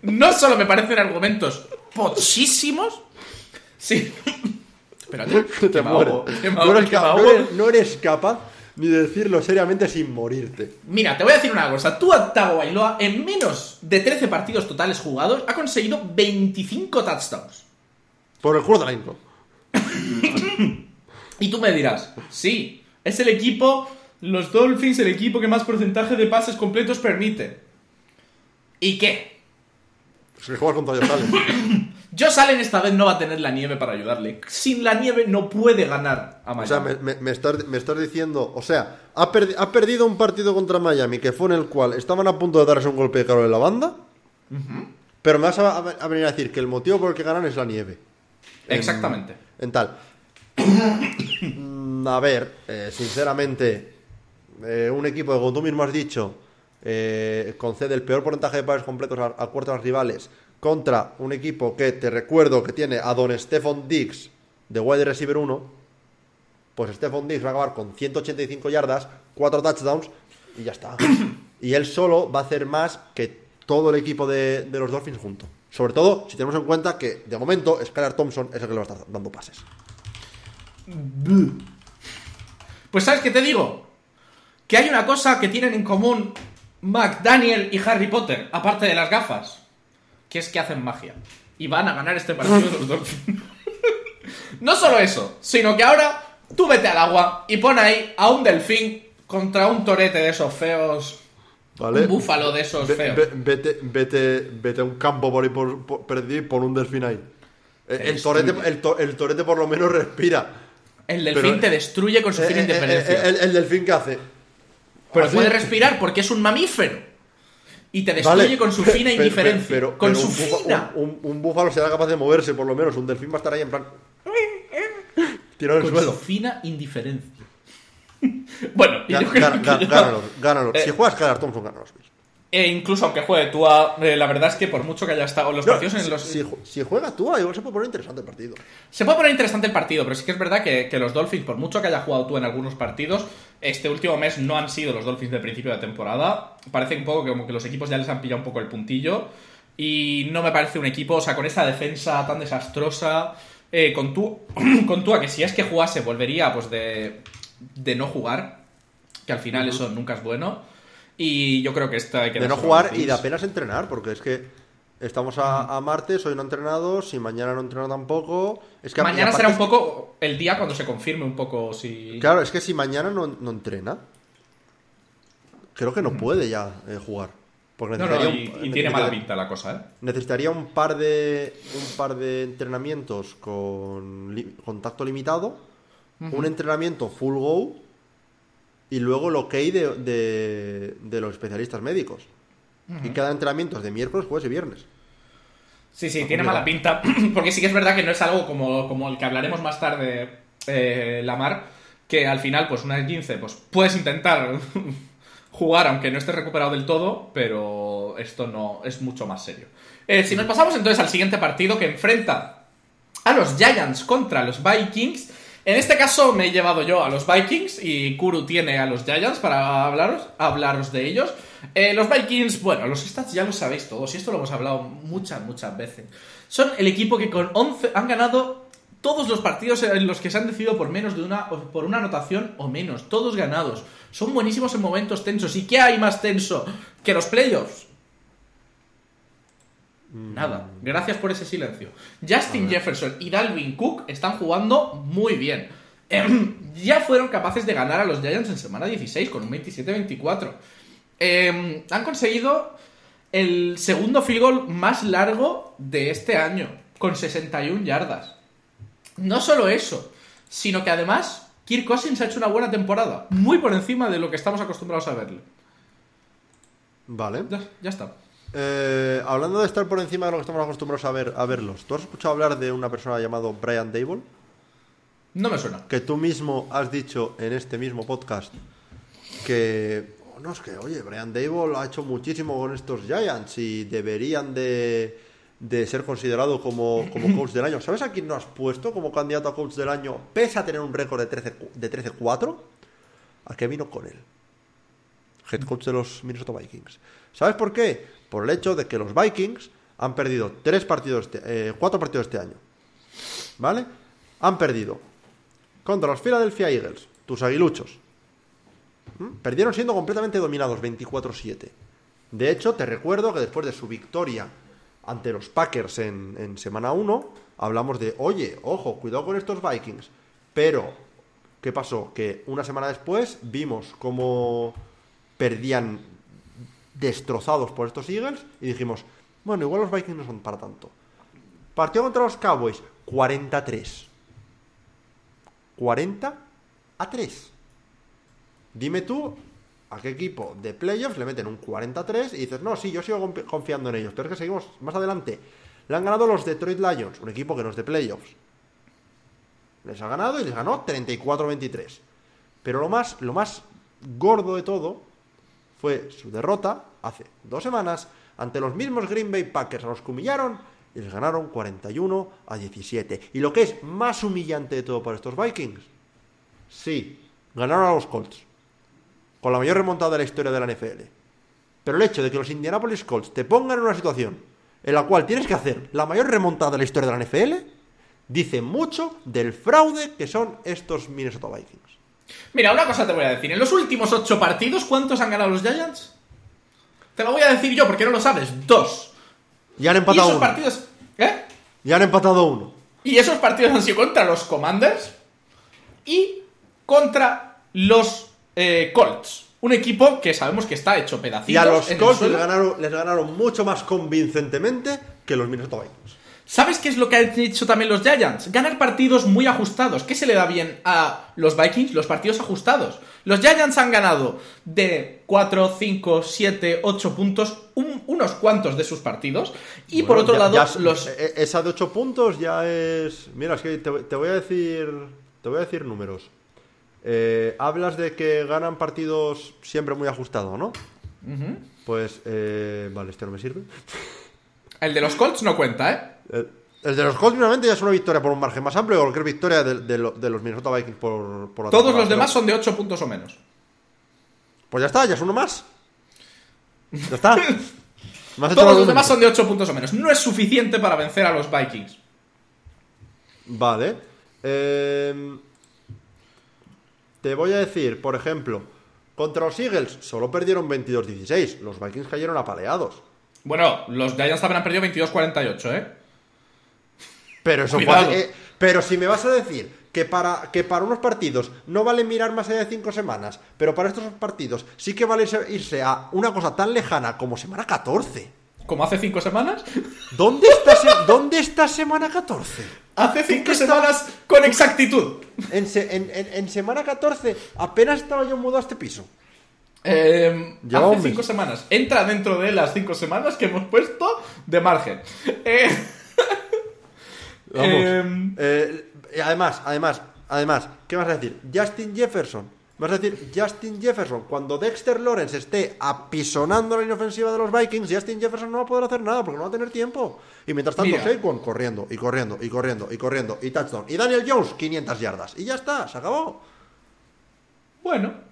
no solo me parecen argumentos pochísimos, sí. Espérate, te no eres capaz ni decirlo seriamente sin morirte. Mira, te voy a decir una cosa. Tú, Tago Bailoa, en menos de 13 partidos totales jugados, ha conseguido 25 touchdowns. Por el juego de la intro. y tú me dirás, sí, es el equipo, los Dolphins, el equipo que más porcentaje de pases completos permite. ¿Y qué? Si juegas contra Josh Allen. Josh Allen esta vez no va a tener la nieve para ayudarle. Sin la nieve no puede ganar a Miami. O sea, me, me- me estás, me estás diciendo. O sea, ha, perdi- ha perdido un partido contra Miami que fue en el cual estaban a punto de darse un golpe de calor en la banda. Pero me vas a, a- a venir a decir que el motivo por el que ganan es la nieve. En- Exactamente. En tal. Mm, a ver, eh, sinceramente, eh, un equipo que, como tú mismo has dicho, eh, concede el peor porcentaje de pases completos a, a cuartos rivales contra un equipo que te recuerdo que tiene a Don Stephon Diggs de wide receiver 1, pues Stephon Diggs va a acabar con 185 yardas, 4 touchdowns y ya está. y él solo va a hacer más que todo el equipo de, de los Dolphins junto. Sobre todo si tenemos en cuenta que de momento Skylar Thompson es el que le va a estar dando pases. Pues ¿sabes qué te digo? Que hay una cosa que tienen en común McDaniel y Harry Potter, aparte de las gafas, que es que hacen magia. Y van a ganar este partido los Dolphins. no solo eso, sino que ahora tú vete al agua y pon ahí a un delfín contra un torete de esos feos. ¿Vale? Un búfalo de esos feos. ve- vete, vete, vete a un campo por ahí por, por, perdido y pon un delfín ahí. El, el Te torete, el, to- el torete por lo menos respira. El delfín pero- te destruye con su Eh, fina eh, eh, independencia. eh, el, el delfín que hace. Pero puede respirar porque es un mamífero. Y te destruye Vale, con su fina indiferencia. pero- con pero su un fina. Un, búfalo será capaz de moverse, por lo menos. Un delfín va a estar ahí en plan. Tirado con suelo. su fina indiferencia. bueno, y Ga- yo creo ga- que ga- ya- Gánalos, gánalos. Eh, Si juegas Skylar Thompson, gánalos. E incluso aunque juegue Tua, eh, la verdad es que por mucho que haya estado los No, partidos en si, los... si si juega tú, igual se puede poner interesante el partido. Se puede poner interesante el partido, pero sí que es verdad que, que los Dolphins, por mucho que haya jugado tú en algunos partidos, este último mes no han sido los Dolphins de principio de temporada. Parece un poco que como que los equipos ya les han pillado un poco el puntillo. Y no me parece un equipo, o sea, con esa defensa tan desastrosa, eh, con tu con Tua, que si es que jugase, volvería pues de, de no jugar, que al final eso nunca es bueno. Y yo creo que esta hay que de no jugar y de apenas entrenar, porque es que estamos a, a martes, hoy no he entrenado, si mañana no entreno tampoco. Es que Mañana será un poco el día cuando se confirme un poco si... Claro, es que si mañana no, no entrena, creo que no puede ya eh, jugar. Porque No, no, y, un- y tiene mala pinta la cosa, ¿eh? Necesitaría un par de un par de entrenamientos con li- contacto limitado, un entrenamiento full go y luego el ok de, de, de los especialistas médicos. Y cada entrenamiento es de miércoles, jueves y viernes. Sí, sí, tiene mala pinta. Porque sí que es verdad que no es algo como, como el que hablaremos más tarde, eh, Lamar, que al final, pues una 15, pues puedes intentar jugar aunque no estés recuperado del todo, pero esto no es mucho más serio. Eh, si nos pasamos entonces al siguiente partido que enfrenta a los Giants contra los Vikings. En este caso me he llevado yo a los Vikings y Kuru tiene a los Giants para hablaros, hablaros de ellos. Eh, los Vikings, bueno, los stats ya lo sabéis todos y esto lo hemos hablado muchas, muchas veces. Son el equipo que con 11 han ganado todos los partidos en los que se han decidido por menos de una por una anotación o menos, todos ganados. Son buenísimos en momentos tensos. ¿Y qué hay más tenso que los playoffs? Nada. Gracias por ese silencio. Justin Jefferson y Dalvin Cook están jugando muy bien. Em, ya fueron capaces de ganar a los Giants en semana 16 con un 27-24. Em, han conseguido el segundo field goal más largo de este año, con 61 yardas. No solo eso, sino que además Kirk Cousins ha hecho una buena temporada, muy por encima de lo que estamos acostumbrados a verle. Vale. Ya, ya está. Eh, hablando de estar por encima de lo que estamos acostumbrados a, ver, a verlos, ¿tú has escuchado hablar de una persona llamado Brian Dable? No me suena. Que tú mismo has dicho en este mismo podcast que, oh, no, es que, oye, Brian Dable ha hecho muchísimo con estos Giants y deberían de, de ser considerado como, como coach del año. ¿Sabes a quién no has puesto como candidato a coach del año, pese a tener un récord de 13 de 13-4? A Kevin O'Connell, head coach de los Minnesota Vikings. ¿Sabes por qué? Por el hecho de que los Vikings han perdido tres partidos, este- eh, cuatro partidos este año. ¿Vale? Han perdido contra los Philadelphia Eagles, tus aguiluchos. ¿Mm? Perdieron siendo completamente dominados 24-7. De hecho, te recuerdo que después de su victoria ante los Packers en, semana 1, hablamos de, oye, ojo, cuidado con estos Vikings. Pero, ¿qué pasó? Que una semana después vimos cómo perdían destrozados por estos Eagles y dijimos, bueno, igual los Vikings no son para tanto. Partido contra los Cowboys, 43. 40 a 3. Dime tú a qué equipo de playoffs le meten un 43 y dices, no, sí, yo sigo confiando en ellos. Pero es que seguimos más adelante. Le han ganado los Detroit Lions, un equipo que no es de playoffs. Les ha ganado y les ganó 34-23. Pero lo más, lo más gordo de todo fue su derrota hace dos semanas ante los mismos Green Bay Packers a los que humillaron y les ganaron 41 a 17. Y lo que es más humillante de todo para estos Vikings, sí, ganaron a los Colts, con la mayor remontada de la historia de la NFL. Pero el hecho de que los Indianapolis Colts te pongan en una situación en la cual tienes que hacer la mayor remontada de la historia de la NFL, dice mucho del fraude que son estos Minnesota Vikings. Mira, una cosa te voy a decir. En los últimos ocho partidos, ¿cuántos han ganado los Giants? Te lo voy a decir yo porque no lo sabes. Dos. Y han empatado y esos uno. partidos. ¿Eh? Y han empatado uno. Y esos partidos han sido contra los Commanders y contra los eh, Colts. Un equipo que sabemos que está hecho pedacitos. Y a los Colts les ganaron, les ganaron mucho más convincentemente que los Minnesota Vikings. ¿Sabes qué es lo que han hecho también los Giants? Ganar partidos muy ajustados. ¿Qué se le da bien a los Vikings? Los partidos ajustados. Los Giants han ganado de 4, 5, 7, 8 puntos un- unos cuantos de sus partidos. Y por otro ya- lado, ya- los... e- e- Esa de 8 puntos ya es. Mira, es que te, te voy a decir. Te voy a decir números. Eh, hablas de que ganan partidos siempre muy ajustados, ¿no? Pues, eh, vale, este no me sirve. El de los Colts no cuenta, ¿eh? El, el de los Colts, finalmente, ya es una victoria por un margen más amplio cualquier victoria de, de lo- de los Minnesota Vikings por, por la Todos los demás son de 8 puntos o menos. Pues ya está, ya es uno más. Ya está. Todos los demás son de 8 puntos o menos. No es suficiente para vencer a los Vikings. Vale. Eh, te voy a decir, por ejemplo, contra los Eagles solo perdieron 22-16. Los Vikings cayeron apaleados. Bueno, los Giants también han perdido 22-48, ¿eh? Pero eso fue- eh, pero si me vas a decir que para, que para unos partidos no vale mirar más allá de cinco semanas, pero para estos partidos sí que vale irse, a una cosa tan lejana como semana 14. Como hace 5 semanas. ¿Dónde está, se- ¿dónde está semana 14? Hace 5 qué semanas con exactitud. En, se- en- en- en semana 14 apenas estaba yo mudado a este piso. Eh, Lleva hace mes. 5 semanas. Entra dentro de las 5 semanas que hemos puesto de margen. Eh, Vamos. Em. Eh, además, además, además, ¿qué vas a decir? Justin Jefferson. Vas a decir Justin Jefferson. Cuando Dexter Lawrence esté apisonando la inofensiva de los Vikings, Justin Jefferson no va a poder hacer nada porque no va a tener tiempo. Y mientras tanto. Saquon corriendo y corriendo y corriendo y corriendo y touchdown. Y Daniel Jones, 500 yardas. Y ya está, se acabó. bueno,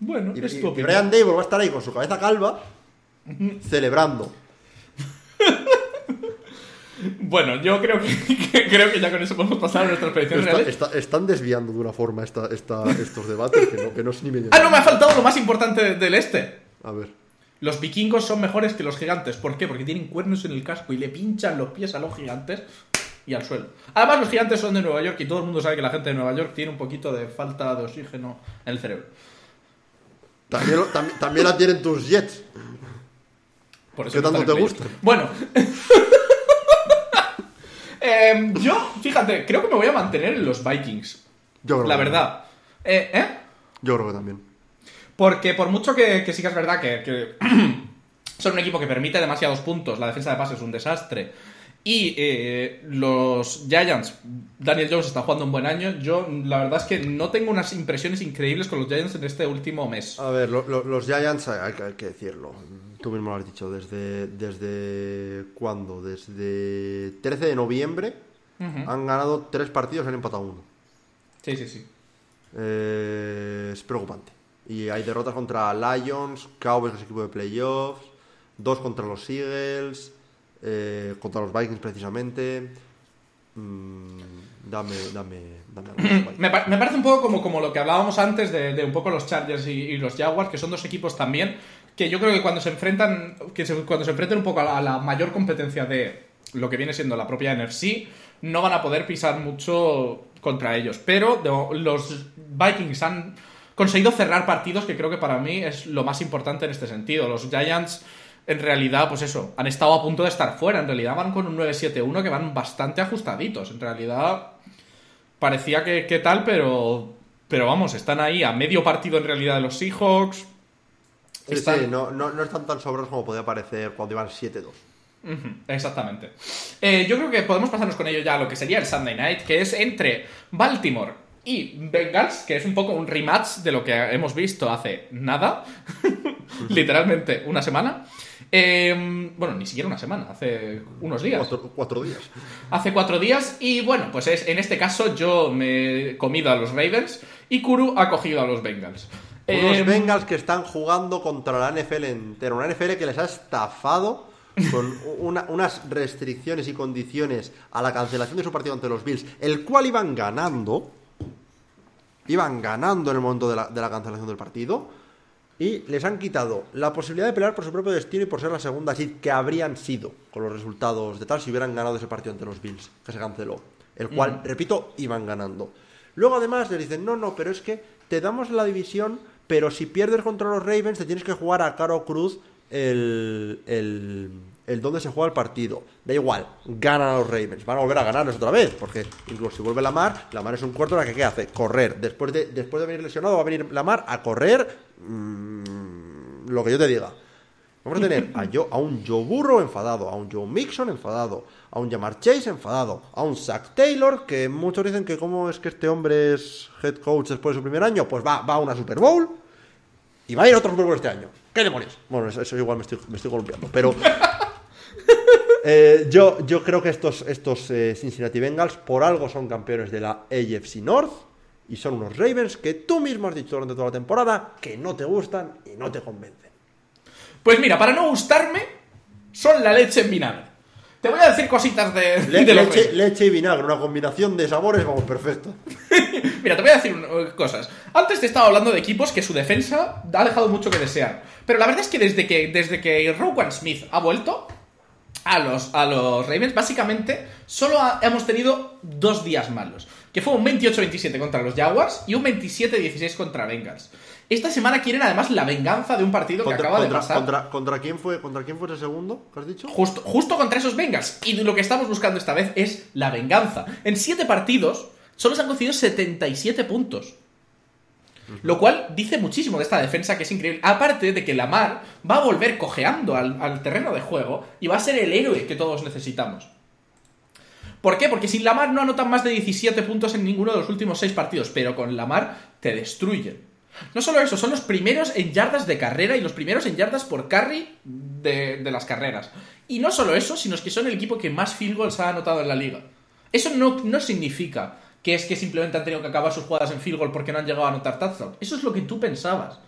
bueno, Y, es tu y. Brian Dable va a estar ahí con su cabeza calva, celebrando. Bueno, yo creo que, que- creo que ya con eso podemos pasar a nuestras predicciones Está- reales. está- están desviando de una forma esta, esta- estos debates que no, que no es ni medio. Ah, no, me ha faltado lo más importante de- del este. A ver. Los vikingos son mejores que los gigantes. ¿Por qué? Porque tienen cuernos en el casco y le pinchan los pies a los gigantes y al suelo. Además, los gigantes son de Nueva York y todo el mundo sabe que la gente de Nueva York tiene un poquito de falta de oxígeno en el cerebro. También, lo- tam- también la tienen tus Jets. Por eso ¿Qué tanto te gusta? Bueno. Em, yo, fíjate, creo que me voy a mantener en los Vikings. Yo creo La que verdad. Eh, ¿eh? Yo creo que también. Porque por mucho que, que sí que es verdad que, que son un equipo que permite demasiados puntos, la defensa de pase es un desastre. Y eh, los Giants, Daniel Jones está jugando un buen año. Yo, la verdad es que no tengo unas impresiones increíbles con los Giants en este último mes. A ver, lo- lo- los Giants, hay, hay que decirlo. Tú mismo lo has dicho. ¿Desde, desde cuándo? Desde 13 de noviembre han ganado tres partidos y han empatado uno. Sí, sí, sí. Eh, es preocupante. Y hay derrotas contra Lions, Cowboys, que es equipo de playoffs, dos contra los Eagles, eh, contra los Vikings precisamente. Mm, dame, dame, dame algo. Me, me parece un poco como, como lo que hablábamos antes de, de un poco los Chargers y, y los Jaguars, que son dos equipos también que yo creo que cuando se enfrentan, que se- cuando se enfrenten un poco a la, mayor competencia de lo que viene siendo la propia NFC, no van a poder pisar mucho contra ellos. Pero los Vikings han conseguido cerrar partidos, que creo que para mí es lo más importante en este sentido. Los Giants, en realidad, pues eso, han estado a punto de estar fuera. En realidad van con un 9-7-1 que van bastante ajustaditos. En realidad, parecía que, que tal, pero, pero vamos, están ahí a medio partido en realidad de los Seahawks. Sí, Están- sí, no, no, no están tan sobros como podía parecer cuando iban 7-2. Ujú, Exactamente. Eh, yo creo que podemos pasarnos con ello ya a lo que sería el Sunday Night, que es entre Baltimore y Bengals, que es un poco un rematch de lo que hemos visto hace nada, literalmente una semana. Eh, bueno, ni siquiera una semana, hace unos días. Cuatro, cuatro días. Hace cuatro días y bueno, pues es, en este caso yo me he comido a los Ravens y Kuru ha cogido a los Bengals. Unos Eh, Bengals que están jugando contra la NFL entera. Una NFL que les ha estafado con una- unas restricciones y condiciones a la cancelación de su partido ante los Bills, el cual iban ganando. Iban ganando en el momento de la, de la cancelación del partido. Y les han quitado la posibilidad de pelear por su propio destino y por ser la segunda seed que habrían sido con los resultados de tal si hubieran ganado ese partido ante los Bills, que se canceló. El cual, repito, iban ganando. Luego además les dicen, no, no, pero es que te damos la división, pero si pierdes contra los Ravens te tienes que jugar a Caro Cruz el, el, el donde se juega el partido. Da igual, ganan a los Ravens. Van a volver a ganarles otra vez, porque incluso si vuelve Lamar, Lamar es un cuarto la que ¿qué hace? Correr. Después de, después de venir lesionado va a venir Lamar a correr mm, lo que yo te diga. Vamos a tener a, Joe- a un Joe Burrow enfadado, a un Joe Mixon enfadado, a un Jamar Chase enfadado, a un Zach Taylor, que muchos dicen que cómo es que este hombre es head coach después de su primer año, pues va, va a una Super Bowl y va a ir a otro Super Bowl este año. ¿Qué demonios? Bueno, eso, eso igual me estoy, me estoy columpiando, pero eh, yo, yo creo que estos, estos eh, Cincinnati Bengals por algo son campeones de la AFC North y son unos Ravens que tú mismo has dicho durante toda la temporada que no te gustan y no te convencen. Pues mira, para no gustarme, son la leche en vinagre. Te voy a decir cositas de, Le- de los leche, leche y vinagre, una combinación de sabores, vamos, perfecto. Mira, te voy a decir un- cosas. Antes te estaba hablando de equipos que su defensa ha dejado mucho que desear. Pero la verdad es que desde que, desde que Rowan Smith ha vuelto a los, a los Ravens, básicamente solo ha- hemos tenido dos días malos. Que fue un 28-27 contra los Jaguars y un 27-16 contra Bengals. Esta semana quieren además la venganza de un partido que Contra, acaba de pasar. contra- ¿contra quién fue, ¿Contra quién fue ese segundo que has dicho? Justo, justo contra esos Bengals. Y lo que estamos buscando esta vez es la venganza. En 7 partidos solo se han conseguido 77 puntos. Lo cual dice muchísimo de esta defensa que es increíble. Aparte de que Lamar va a volver cojeando al, terreno de juego y va a ser el héroe que todos necesitamos. ¿Por qué? Porque sin Lamar no anotan más de 17 puntos en ninguno de los últimos 6 partidos, pero con Lamar te destruyen. No solo eso, son los primeros en yardas de carrera y los primeros en yardas por carry de, de las carreras. Y no solo eso, sino que son el equipo que más field goals ha anotado en la liga. Eso no, no significa que es que simplemente han tenido que acabar sus jugadas en field goal porque no han llegado a anotar touchdown. Eso es lo que tú pensabas.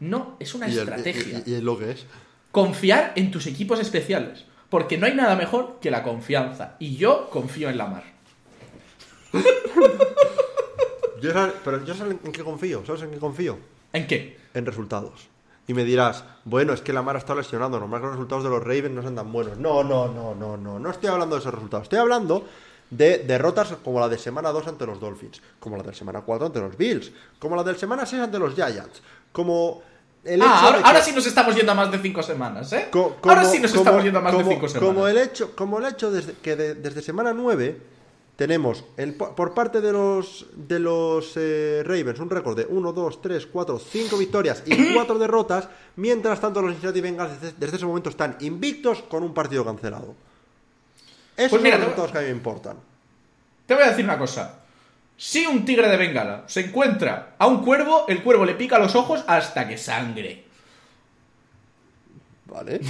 No, es una Y el- estrategia. y- y- lo que es. Confiar en tus equipos especiales. Porque no hay nada mejor que la confianza. Y yo confío en. Yo sabes- pero yo sabes en qué confío, ¿sabes en qué confío? ¿En qué? En resultados. Y me dirás, bueno, es que Lamar está lesionado, normal que los resultados de los Ravens no sean tan buenos. No, no, no, no, no, no estoy hablando de esos resultados. Estoy hablando de derrotas como la de semana 2 ante los Dolphins, como la de semana 4 ante los Bills, como la de semana 6 ante los Giants, como el hecho Ah, ahora, de que- ahora sí nos estamos yendo a más de 5 semanas, ¿eh? Co- ahora como- sí nos como- estamos yendo a más como- de 5 semanas. Como el hecho, como el hecho desde, que de- desde semana 9 tenemos el, por parte de los de los eh, Ravens un récord de 1, 2, 3, 4, 5 victorias y 4 derrotas, mientras tanto los Cincinnati Bengals desde, desde ese momento están invictos con un partido cancelado. Esos Pues mira, son te- los resultados que a mí me importan. Te voy a decir una cosa. Si un tigre de Bengala se encuentra a un cuervo, el cuervo le pica los ojos hasta que sangre. ¿Vale?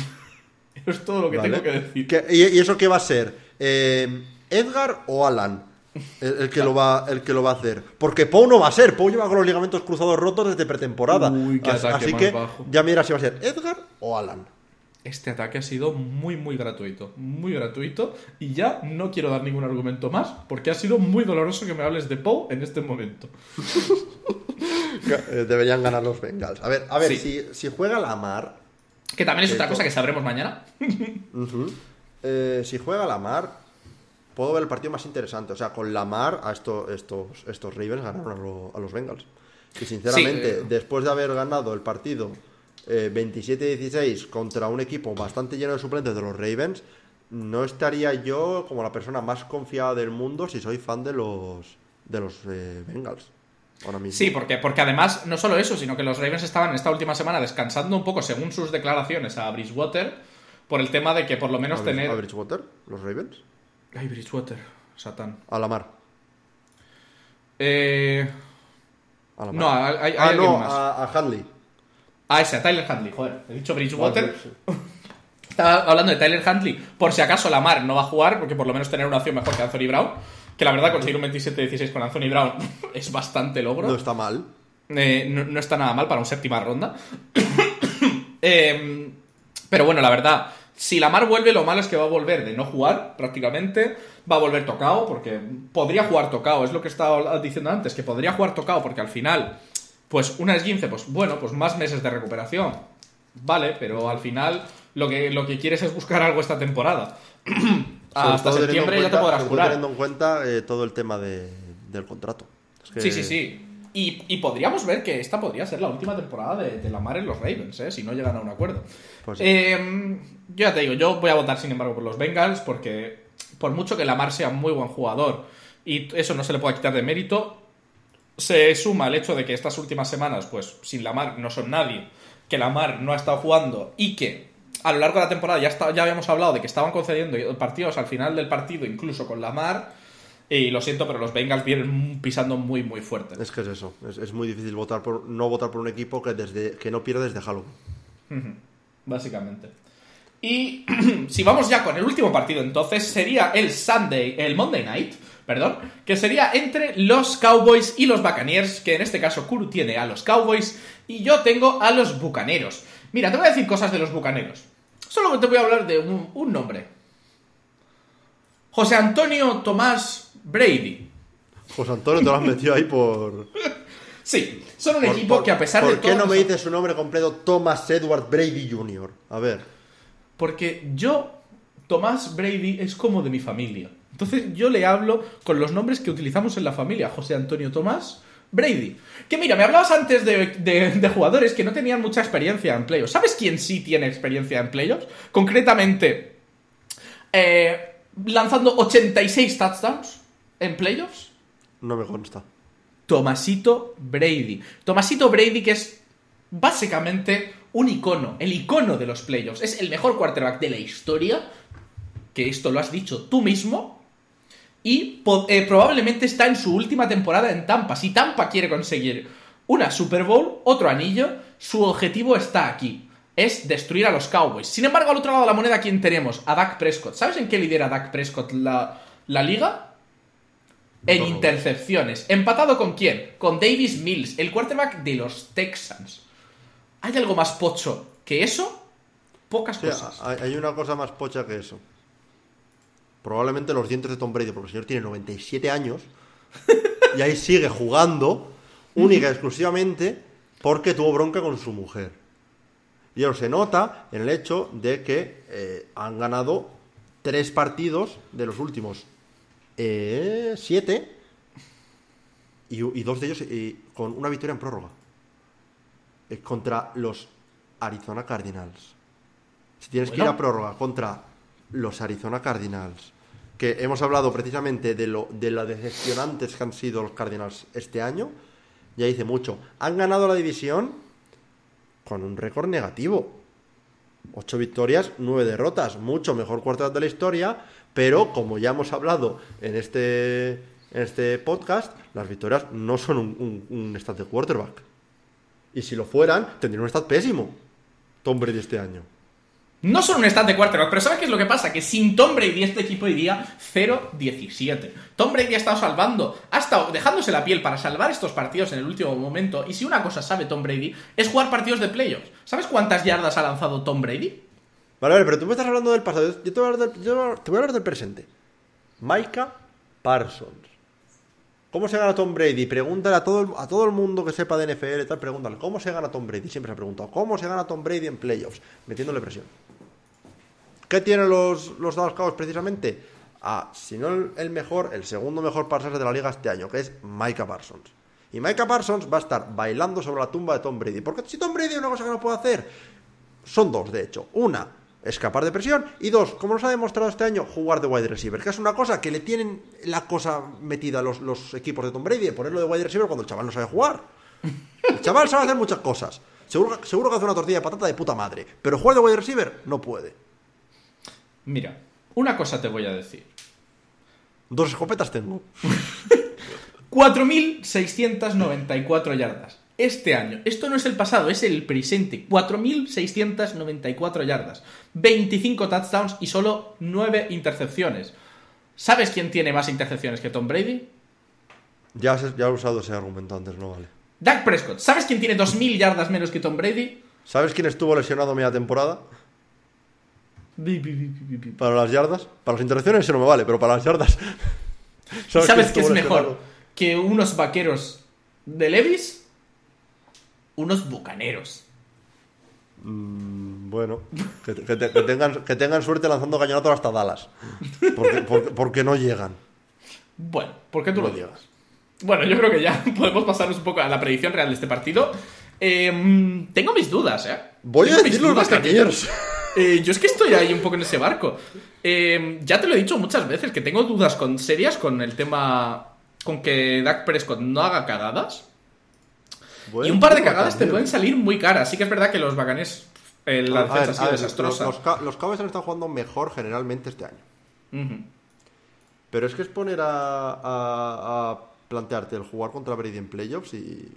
Eso es todo lo que ¿Vale? tengo que decir. ¿Qué- y, eso qué va a ser? Eh, ¿Edgar o Alan? El, el que lo va, el que lo va a hacer. Porque Pou no va a ser. Pou lleva con los ligamentos cruzados rotos desde pretemporada. Uy, qué Así más que bajo. ya mira si va a ser Edgar o Alan. Este ataque ha sido muy, muy gratuito. Muy gratuito. Y ya no quiero dar ningún argumento más, porque ha sido muy doloroso que me hables de Poe en este momento. Eh, Deberían ganar los Bengals. A ver, a ver, Sí. si, si juega Lamar. Que también es Eh, otra cosa que sabremos mañana. eh, si juega Lamar, puedo ver el partido más interesante. O sea, con Lamar, a esto- estos, estos Ravens ganaron a, lo- a los Bengals. que sinceramente, Sí, eh. después de haber ganado el partido eh, 27-16 contra un equipo bastante lleno de suplentes de los Ravens, no estaría yo como la persona más confiada del mundo si soy fan de los de los eh, Bengals. Ahora mismo. Sí, porque, porque además, no solo eso, sino que los Ravens estaban esta última semana descansando un poco, según sus declaraciones, a Bridgewater, por el tema de que por lo menos ¿A tener. a Bridgewater, los Ravens, Ay, Bridgewater, Satán. a la mar. Eh. A la mar. No, hay, hay ah, alguien no, más. a, a Handley. Ah, ese, a Tyler Huntley, joder. He dicho Bridgewater. Ah. Estaba hablando de Tyler Huntley. Por si acaso Lamar no va a jugar, porque por lo menos tener una opción mejor que Anthony Brown. Que la verdad, conseguir un 27-16 con Anthony Brown es bastante logro. No está mal. Eh, no, no está nada mal para un séptima ronda. Eh, pero bueno, la verdad, si Lamar vuelve, lo malo es que va a volver de no jugar prácticamente. Va a volver tocado, porque podría jugar tocado, es lo que estaba diciendo antes, que podría jugar tocado, porque al final, pues una esguince, pues bueno, pues más meses de recuperación. Vale, pero al final lo que, lo que quieres es buscar algo esta temporada. Hasta septiembre ya te podrás curar. teniendo en cuenta eh, todo el tema de- del contrato. Es que- Sí, sí, sí. Y, y podríamos ver que esta podría ser la última temporada de, de Lamar en los Ravens, ¿eh? si no llegan a un acuerdo. Pues sí. Eh, yo ya te digo, yo voy a votar sin embargo por los Bengals porque por mucho que Lamar sea muy buen jugador y eso no se le puede quitar de mérito, se suma el hecho de que estas últimas semanas, pues sin Lamar no son nadie, que Lamar no ha estado jugando y que a lo largo de la temporada ya, está- ya habíamos hablado de que estaban concediendo partidos al final del partido incluso con Lamar. Y lo siento, pero los Bengals vienen pisando muy, muy fuerte. Es que es eso. Es, es muy difícil votar por, no votar por un equipo que, desde, que no pierde desde Halloween. Básicamente. Y si vamos ya con el último partido, entonces sería el Sunday, el Monday Night, perdón, que sería entre los Cowboys y los Buccaneers, que en este caso Kuru tiene a los Cowboys y yo tengo a los Bucaneros. Mira, te voy a decir cosas de los Bucaneros. Solo te voy a hablar de un, un nombre. José Antonio Tomás Brady. José Antonio te lo has metido ahí por. Sí, son un por- equipo por- que a pesar ¿Por de qué todo... no me dices su nombre completo? Thomas Edward Brady Jr. A ver. Porque yo, Tomás Brady, es como de mi familia. Entonces yo le hablo con los nombres que utilizamos en la familia. José Antonio Tomás Brady. Que mira, me hablabas antes de, de- de jugadores que no tenían mucha experiencia en playoffs. ¿Sabes quién sí tiene experiencia en playoffs? Concretamente, eh, lanzando 86 touchdowns en playoffs. No me consta. Tomasito Brady. Tomasito Brady que es básicamente un icono, el icono de los playoffs. Es el mejor quarterback de la historia, que esto lo has dicho tú mismo, y eh, probablemente está en su última temporada en Tampa. Si Tampa quiere conseguir una Super Bowl, otro anillo, su objetivo está aquí. Es destruir a los Cowboys. Sin embargo, al otro lado de la moneda, ¿quién tenemos? A Dak Prescott. ¿Sabes en qué lidera Dak Prescott la, la liga? En intercepciones. ¿Empatado con quién? Con Davis Mills, el quarterback de los Texans. ¿Hay algo más pocho que eso? Pocas O sea, cosas. hay una cosa más pocha que eso. Probablemente los dientes de Tom Brady, porque el señor tiene 97 años y ahí sigue jugando única y exclusivamente porque tuvo bronca con su mujer. Y eso se nota en el hecho de que eh, han ganado tres partidos de los últimos eh, siete y, y dos de ellos eh, con una victoria en prórroga Eh, contra los Arizona Cardinals. Si tienes que ir a prórroga contra los Arizona Cardinals, que hemos hablado precisamente de lo de la decepcionantes que han sido los Cardinals este año, ya dice mucho. Han ganado la división con un récord negativo. Ocho victorias, nueve derrotas, mucho mejor quarterback de la historia, pero como ya hemos hablado en este, en este podcast, las victorias no son un, un, un stat de quarterback. Y si lo fueran, tendrían un stat pésimo. Tom Brady este año. No son un stand de quarterback, pero ¿sabes qué es lo que pasa? Que sin Tom Brady este equipo iría 0-17. Tom Brady ha estado salvando, ha estado dejándose la piel para salvar estos partidos en el último momento. Y si una cosa sabe Tom Brady, es jugar partidos de playoffs. ¿Sabes cuántas yardas ha lanzado Tom Brady? Vale, vale, pero tú me estás hablando del pasado. Yo te voy a hablar del, presente. Micah Parsons. ¿Cómo se gana Tom Brady? Pregúntale a todo, el, a todo el mundo que sepa de NFL y tal, pregúntale, ¿cómo se gana Tom Brady? Siempre se ha preguntado, ¿cómo se gana Tom Brady en playoffs? Metiéndole presión. ¿Qué tienen los, los Dallas Cowboys precisamente? Ah, si no el, mejor, el segundo mejor pasar de la liga este año, que es Micah Parsons. Y Micah Parsons va a estar bailando sobre la tumba de Tom Brady. Porque si Tom Brady una cosa que no puede hacer, son dos, de hecho. Una, escapar de presión. Y dos, como nos ha demostrado este año, jugar de wide receiver. Que es una cosa que le tienen la cosa metida los, los equipos de Tom Brady, de ponerlo de wide receiver cuando el chaval no sabe jugar. El chaval sabe hacer muchas cosas. Seguro, seguro que hace una tortilla de patata de puta madre. Pero jugar de wide receiver no puede. Mira, una cosa te voy a decir. Dos escopetas tengo. 4.694 yardas. Este año. Esto no es el pasado, es el presente. 4.694 yardas. 25 touchdowns y solo 9 intercepciones. ¿Sabes quién tiene más intercepciones que Tom Brady? Ya, has- ya he usado ese argumento antes, no vale. Dak Prescott. ¿Sabes quién tiene 2.000 yardas menos que Tom Brady? ¿Sabes quién estuvo lesionado media temporada? Para las yardas. Para las intercepciones eso no me vale, pero para las yardas. ¿Sabes, qué es mejor que unos vaqueros de Levis? Unos bucaneros. Mm, bueno, que, que te- que tengan, que tengan suerte lanzando cañonazos hasta Dallas. Porque, porque, porque no llegan. Bueno, ¿por qué tú lo No. digas? Bueno, yo creo que ya podemos pasarnos un poco a la predicción real de este partido. Eh, tengo mis dudas, ¿eh? Voy a Tengo decir los Buccaneers. Eh, yo es que estoy ahí un poco en ese barco. Eh, ya te lo he dicho muchas veces, que tengo dudas con serias con el tema con que Dak Prescott no haga cagadas. Y un par de cagadas te pueden salir muy caras. Sí que es verdad que los Bacanes, la A defensa ver, ha sido ver, desastrosa. Los, los, los Cowboys han estado jugando mejor generalmente este año. Pero es que es poner a, a- a plantearte el jugar contra Brady en playoffs y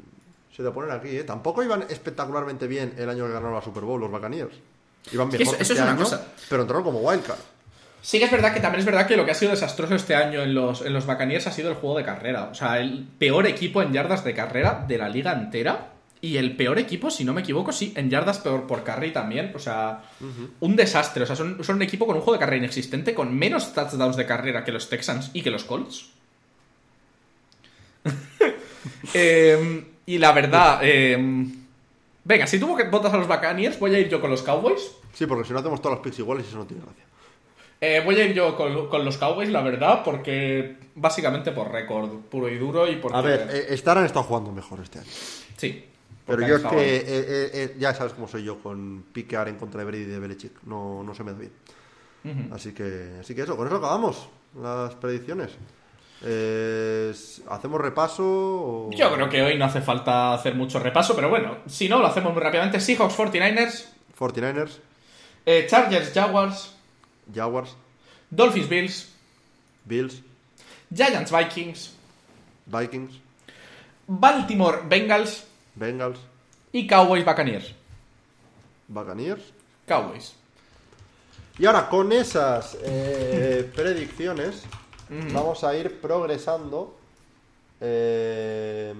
se te ponen aquí, ¿eh? Tampoco iban espectacularmente bien el año que ganaron la Super Bowl los Buccaneers. Iban Es mejor eso- eso este es una año, cosa. pero entraron como wildcard. Sí que es verdad que también es verdad que lo que ha sido desastroso este año en los, en los Buccaneers ha sido el juego de carrera. O sea, el peor equipo en yardas de carrera de la liga entera. Y el peor equipo, si no me equivoco, sí, en yardas peor por carry también. O sea, un desastre. O sea, son, son un equipo con un juego de carrera inexistente, con menos touchdowns de carrera que los Texans y que los Colts. Eh, y la verdad, eh, venga, si tú votas a los Buccaneers, voy a ir yo con los Cowboys. Sí, porque si no hacemos todas las picks iguales, eso no tiene gracia. Eh, voy a ir yo con, con los Cowboys, la verdad, porque básicamente por récord puro y duro y porque... A ver, eh, Star han estado jugando mejor este año. sí. Pero yo es que eh, eh, eh, ya sabes cómo soy yo con piquear en contra de Brady y de Belichick. No, no se me da bien. Así que, así que eso, con eso acabamos las predicciones. Eh, ¿Hacemos repaso? o- Yo creo que hoy no hace falta hacer mucho repaso, pero bueno, si no, lo hacemos muy rápidamente. Seahawks 49ers, 49ers, eh, Chargers Jaguars, Jaguars, Dolphins Bills, Bills, Giants Vikings, Vikings, Baltimore Bengals Bengals, y Cowboys Buccaneers. Buccaneers. Cowboys. Y ahora con esas eh, predicciones Vamos a ir progresando eh,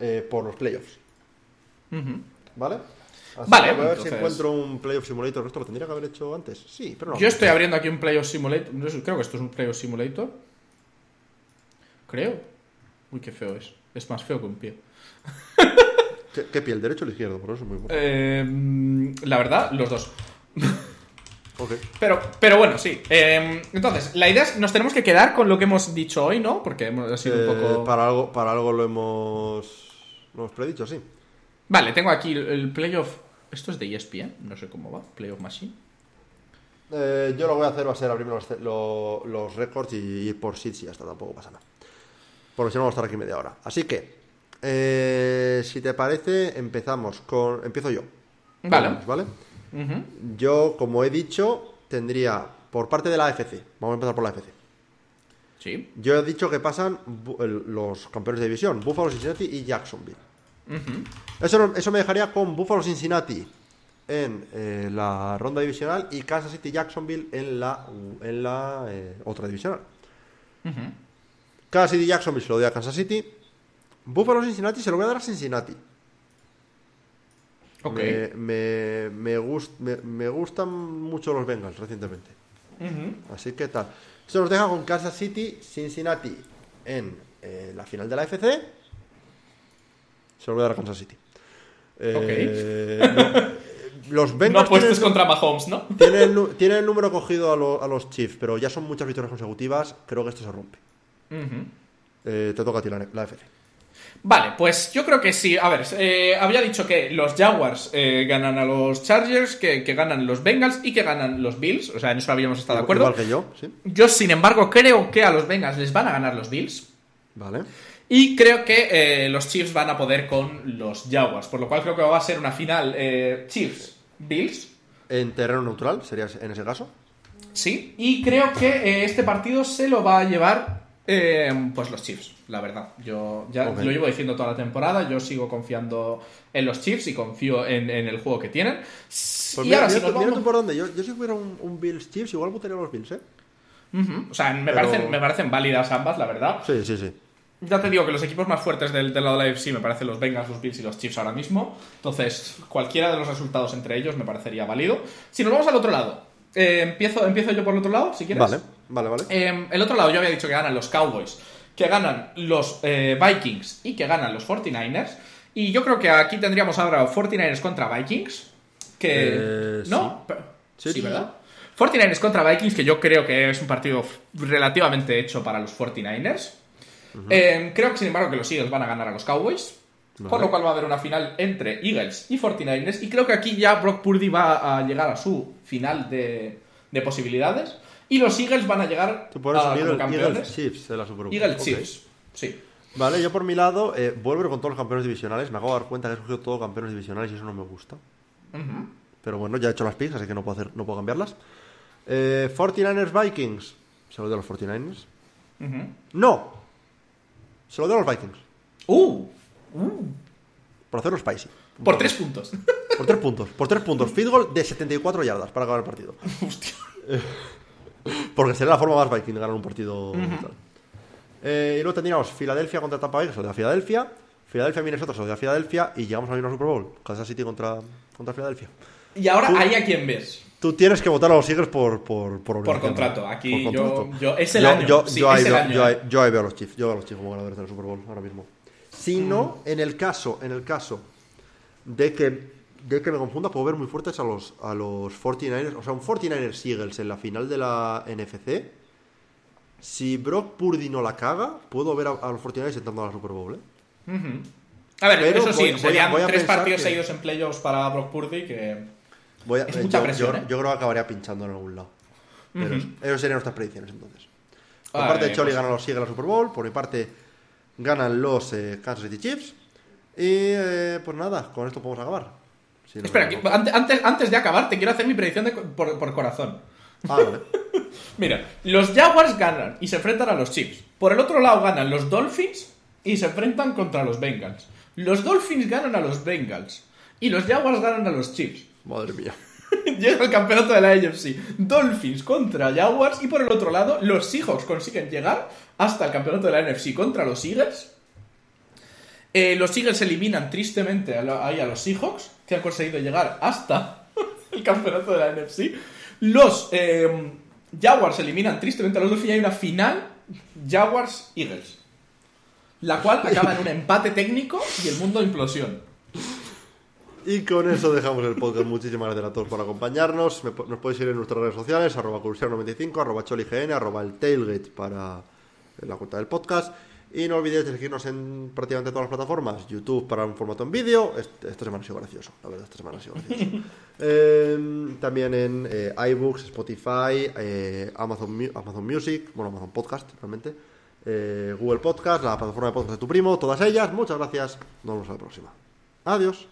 eh, por los playoffs. ¿vale? Así Vale, voy a ver entonces- si encuentro un playoff simulator. Esto lo tendría que haber hecho antes. Sí, pero no. Yo estoy abriendo aquí un Playoff Simulator. Creo que esto es un Playoff Simulator. Creo. Uy, qué feo es. Es más feo que un pie. ¿Qué, qué piel? ¿Derecho o el izquierdo? Por eso es muy bueno. Eh, la verdad, los dos. Pero, pero bueno, sí. Eh, entonces, la idea es, nos tenemos que quedar con lo que hemos dicho hoy, ¿no? Porque hemos ha sido Eh, un poco... para, algo, para algo lo hemos, lo hemos predicho, sí. Vale, tengo aquí el, playoff... Esto es de ESPN, no sé cómo va. Playoff Machine. Eh, yo lo voy a hacer va a ser abrirme los, lo- los récords y ir por seeds y hasta tampoco pasa nada. Porque si no vamos a estar aquí media hora. Así que, eh, si te parece, empezamos con. Empiezo yo. Vale. Vamos, ¿Vale? Yo, como he dicho, tendría por parte de la AFC. Vamos a empezar por la AFC. Sí. Yo he dicho que pasan los campeones de división: Buffalo, Cincinnati y Jacksonville. Eso, eso me dejaría con Buffalo Cincinnati en eh, la ronda divisional y Kansas City Jacksonville en la, en la eh, otra divisional. Kansas City Jacksonville se lo doy a Kansas City. Buffalo Cincinnati se lo voy a dar a Cincinnati. Me, me, me, gust- me- me gustan mucho los Bengals recientemente. Así que tal. Eso nos deja con Kansas City, Cincinnati en eh, la final de la FC. Se lo voy a dar a Kansas City. Eh, no, los No Bengals apuestes tienen, contra Mahomes, ¿no? tienen el, nu- tienen el número cogido a, lo- a los Chiefs, pero ya son muchas victorias consecutivas. Creo que esto se rompe. Eh, te toca a ti la, la FC. Vale, pues yo creo que sí. A ver, eh, había dicho que los Jaguars eh, ganan a los Chargers, que, que ganan los Bengals y que ganan los Bills. O sea, en eso habíamos estado de acuerdo. Igual que yo, sí. Yo, sin embargo, creo que a los Bengals les van a ganar los Bills. Vale. Y creo que eh, los Chiefs van a poder con los Jaguars. Por lo cual creo que va a ser una final Chiefs-Bills. En terreno neutral, sería en ese caso. Sí. Y creo que este partido se lo va a llevar eh, pues los Chiefs, la verdad. Yo ya Ok. lo llevo diciendo toda la temporada. Yo sigo confiando en los Chiefs y confío en, en el juego que tienen. Pues y mira, ahora mira sí tú- nos mira vamos- tú por dónde. Yo, yo si fuera un, un Bills Chiefs, igual votaría los Bills, ¿eh? O sea, me, Pero- parecen, me parecen válidas ambas, la verdad. Sí, sí, sí. Ya te digo que los equipos más fuertes del, del lado de la AFC me parecen los Bengals, los Bills y los Chiefs ahora mismo. Entonces, cualquiera de los resultados entre ellos me parecería válido. Si nos vamos al otro lado, eh, empiezo, empiezo yo por el otro lado, si quieres. Vale, vale, vale. Eh, el otro lado yo había dicho que ganan los Cowboys, que ganan los eh, Vikings y que ganan los 49ers. Y yo creo que aquí tendríamos ahora 49ers contra Vikings. Que. Eh, ¿No? Sí, Sí, sí, ¿verdad? 49ers contra Vikings, que yo creo que es un partido relativamente hecho para los 49ers. Eh, creo que, sin embargo, que los Eagles van a ganar a los Cowboys. Por lo cual va a haber una final entre Eagles y 49ers. Y creo que aquí ya Brock Purdy va a llegar a su final de, de posibilidades. Y los Eagles van a llegar Tú pones a, como campeones. Eagles Chiefs de la Super Bowl. Eagles Ok. Chiefs. Sí. Vale, yo por mi lado eh, vuelvo con todos los campeones divisionales. Me acabo de dar cuenta que he escogido todos campeones divisionales y eso no me gusta. Ujú. Pero bueno, ya he hecho las picks, así que no puedo, hacer, no puedo cambiarlas. Eh, 49ers Vikings. Se lo doy a los 49ers. Ujú. No. Se lo doy a los Vikings. Uh, Por hacerlo spicy. por tres puntos. Por tres puntos. Por tres puntos. Field goal de 74 yardas para acabar el partido. Hostia. Porque sería la forma más Viking de ganar un partido. tal. Eh, y luego tendríamos Filadelfia contra Tampa Bay, que a Filadelfia. Filadelfia Minnesota a Filadelfia. Y llegamos a misma Super Bowl. Kansas City contra, contra Filadelfia. Y ahora, Tú- ¿ahí a quién ves? Tú tienes que votar a los Eagles por, por, por, Por contrato. Aquí Por yo, contrato. yo. Es el yo, año. Yo, sí, yo ahí el veo, año. yo, ahí, eh. yo ahí veo a los Chiefs. Yo veo a los Chiefs como ganadores del Super Bowl ahora mismo. Si no, Mm. en el caso, en el caso de que, de que me confunda, puedo ver muy fuertes a los, a los 49ers. O sea, un 49ers Eagles en la final de la NFC. Si Brock Purdy no la caga, puedo ver a, a los 49ers entrando a la Super Bowl. ¿eh? A ver, Pero eso sí, voy- voy a- serían voy a tres partidos que- seguidos en playoffs para Brock Purdy que... Voy a- Es mucha yo, presión, yo- ¿eh? yo creo que acabaría pinchando en algún lado. Pero serían nuestras predicciones entonces. Por Vale, parte de Choli pues- ganan los Eagles la Super Bowl, por mi parte ganan los eh, Kansas City Chiefs. Y eh, pues nada, con esto podemos acabar. Espera, que antes, antes, de acabar, te quiero hacer mi predicción de por, por corazón. Ah, vale. Mira, los Jaguars ganan y se enfrentan a los Chiefs. Por el otro lado ganan los Dolphins y se enfrentan contra los Bengals. Los Dolphins ganan a los Bengals y los Jaguars ganan a los Chiefs. Madre mía. Llega el campeonato de la AFC. Dolphins contra Jaguars y por el otro lado los Seahawks consiguen llegar hasta el campeonato de la NFC contra los Eagles. Eh, los Eagles eliminan tristemente a la- ahí a los Seahawks que han conseguido llegar hasta el campeonato de la NFC. Los eh, Jaguars eliminan tristemente a los Dolphins y hay una final Jaguars-Eagles. La cual acaba en un empate técnico y el mundo implosión. Y con eso dejamos el podcast. Muchísimas gracias a todos por acompañarnos. Nos podéis seguir en nuestras redes sociales, arroba cursiano95, arroba cholign, arroba el tailgate para la cuenta del podcast. Y no olvidéis de seguirnos en prácticamente todas las plataformas. YouTube para un formato en vídeo. Este- esta semana ha sido gracioso, la verdad, esta semana ha sido gracioso. Eh, también en eh, iBooks, Spotify, eh, Amazon, Amazon Music, bueno, Amazon Podcast, realmente. eh, Google Podcast, la plataforma de podcast de tu primo, todas ellas. Muchas gracias. Nos vemos a la próxima. Adiós.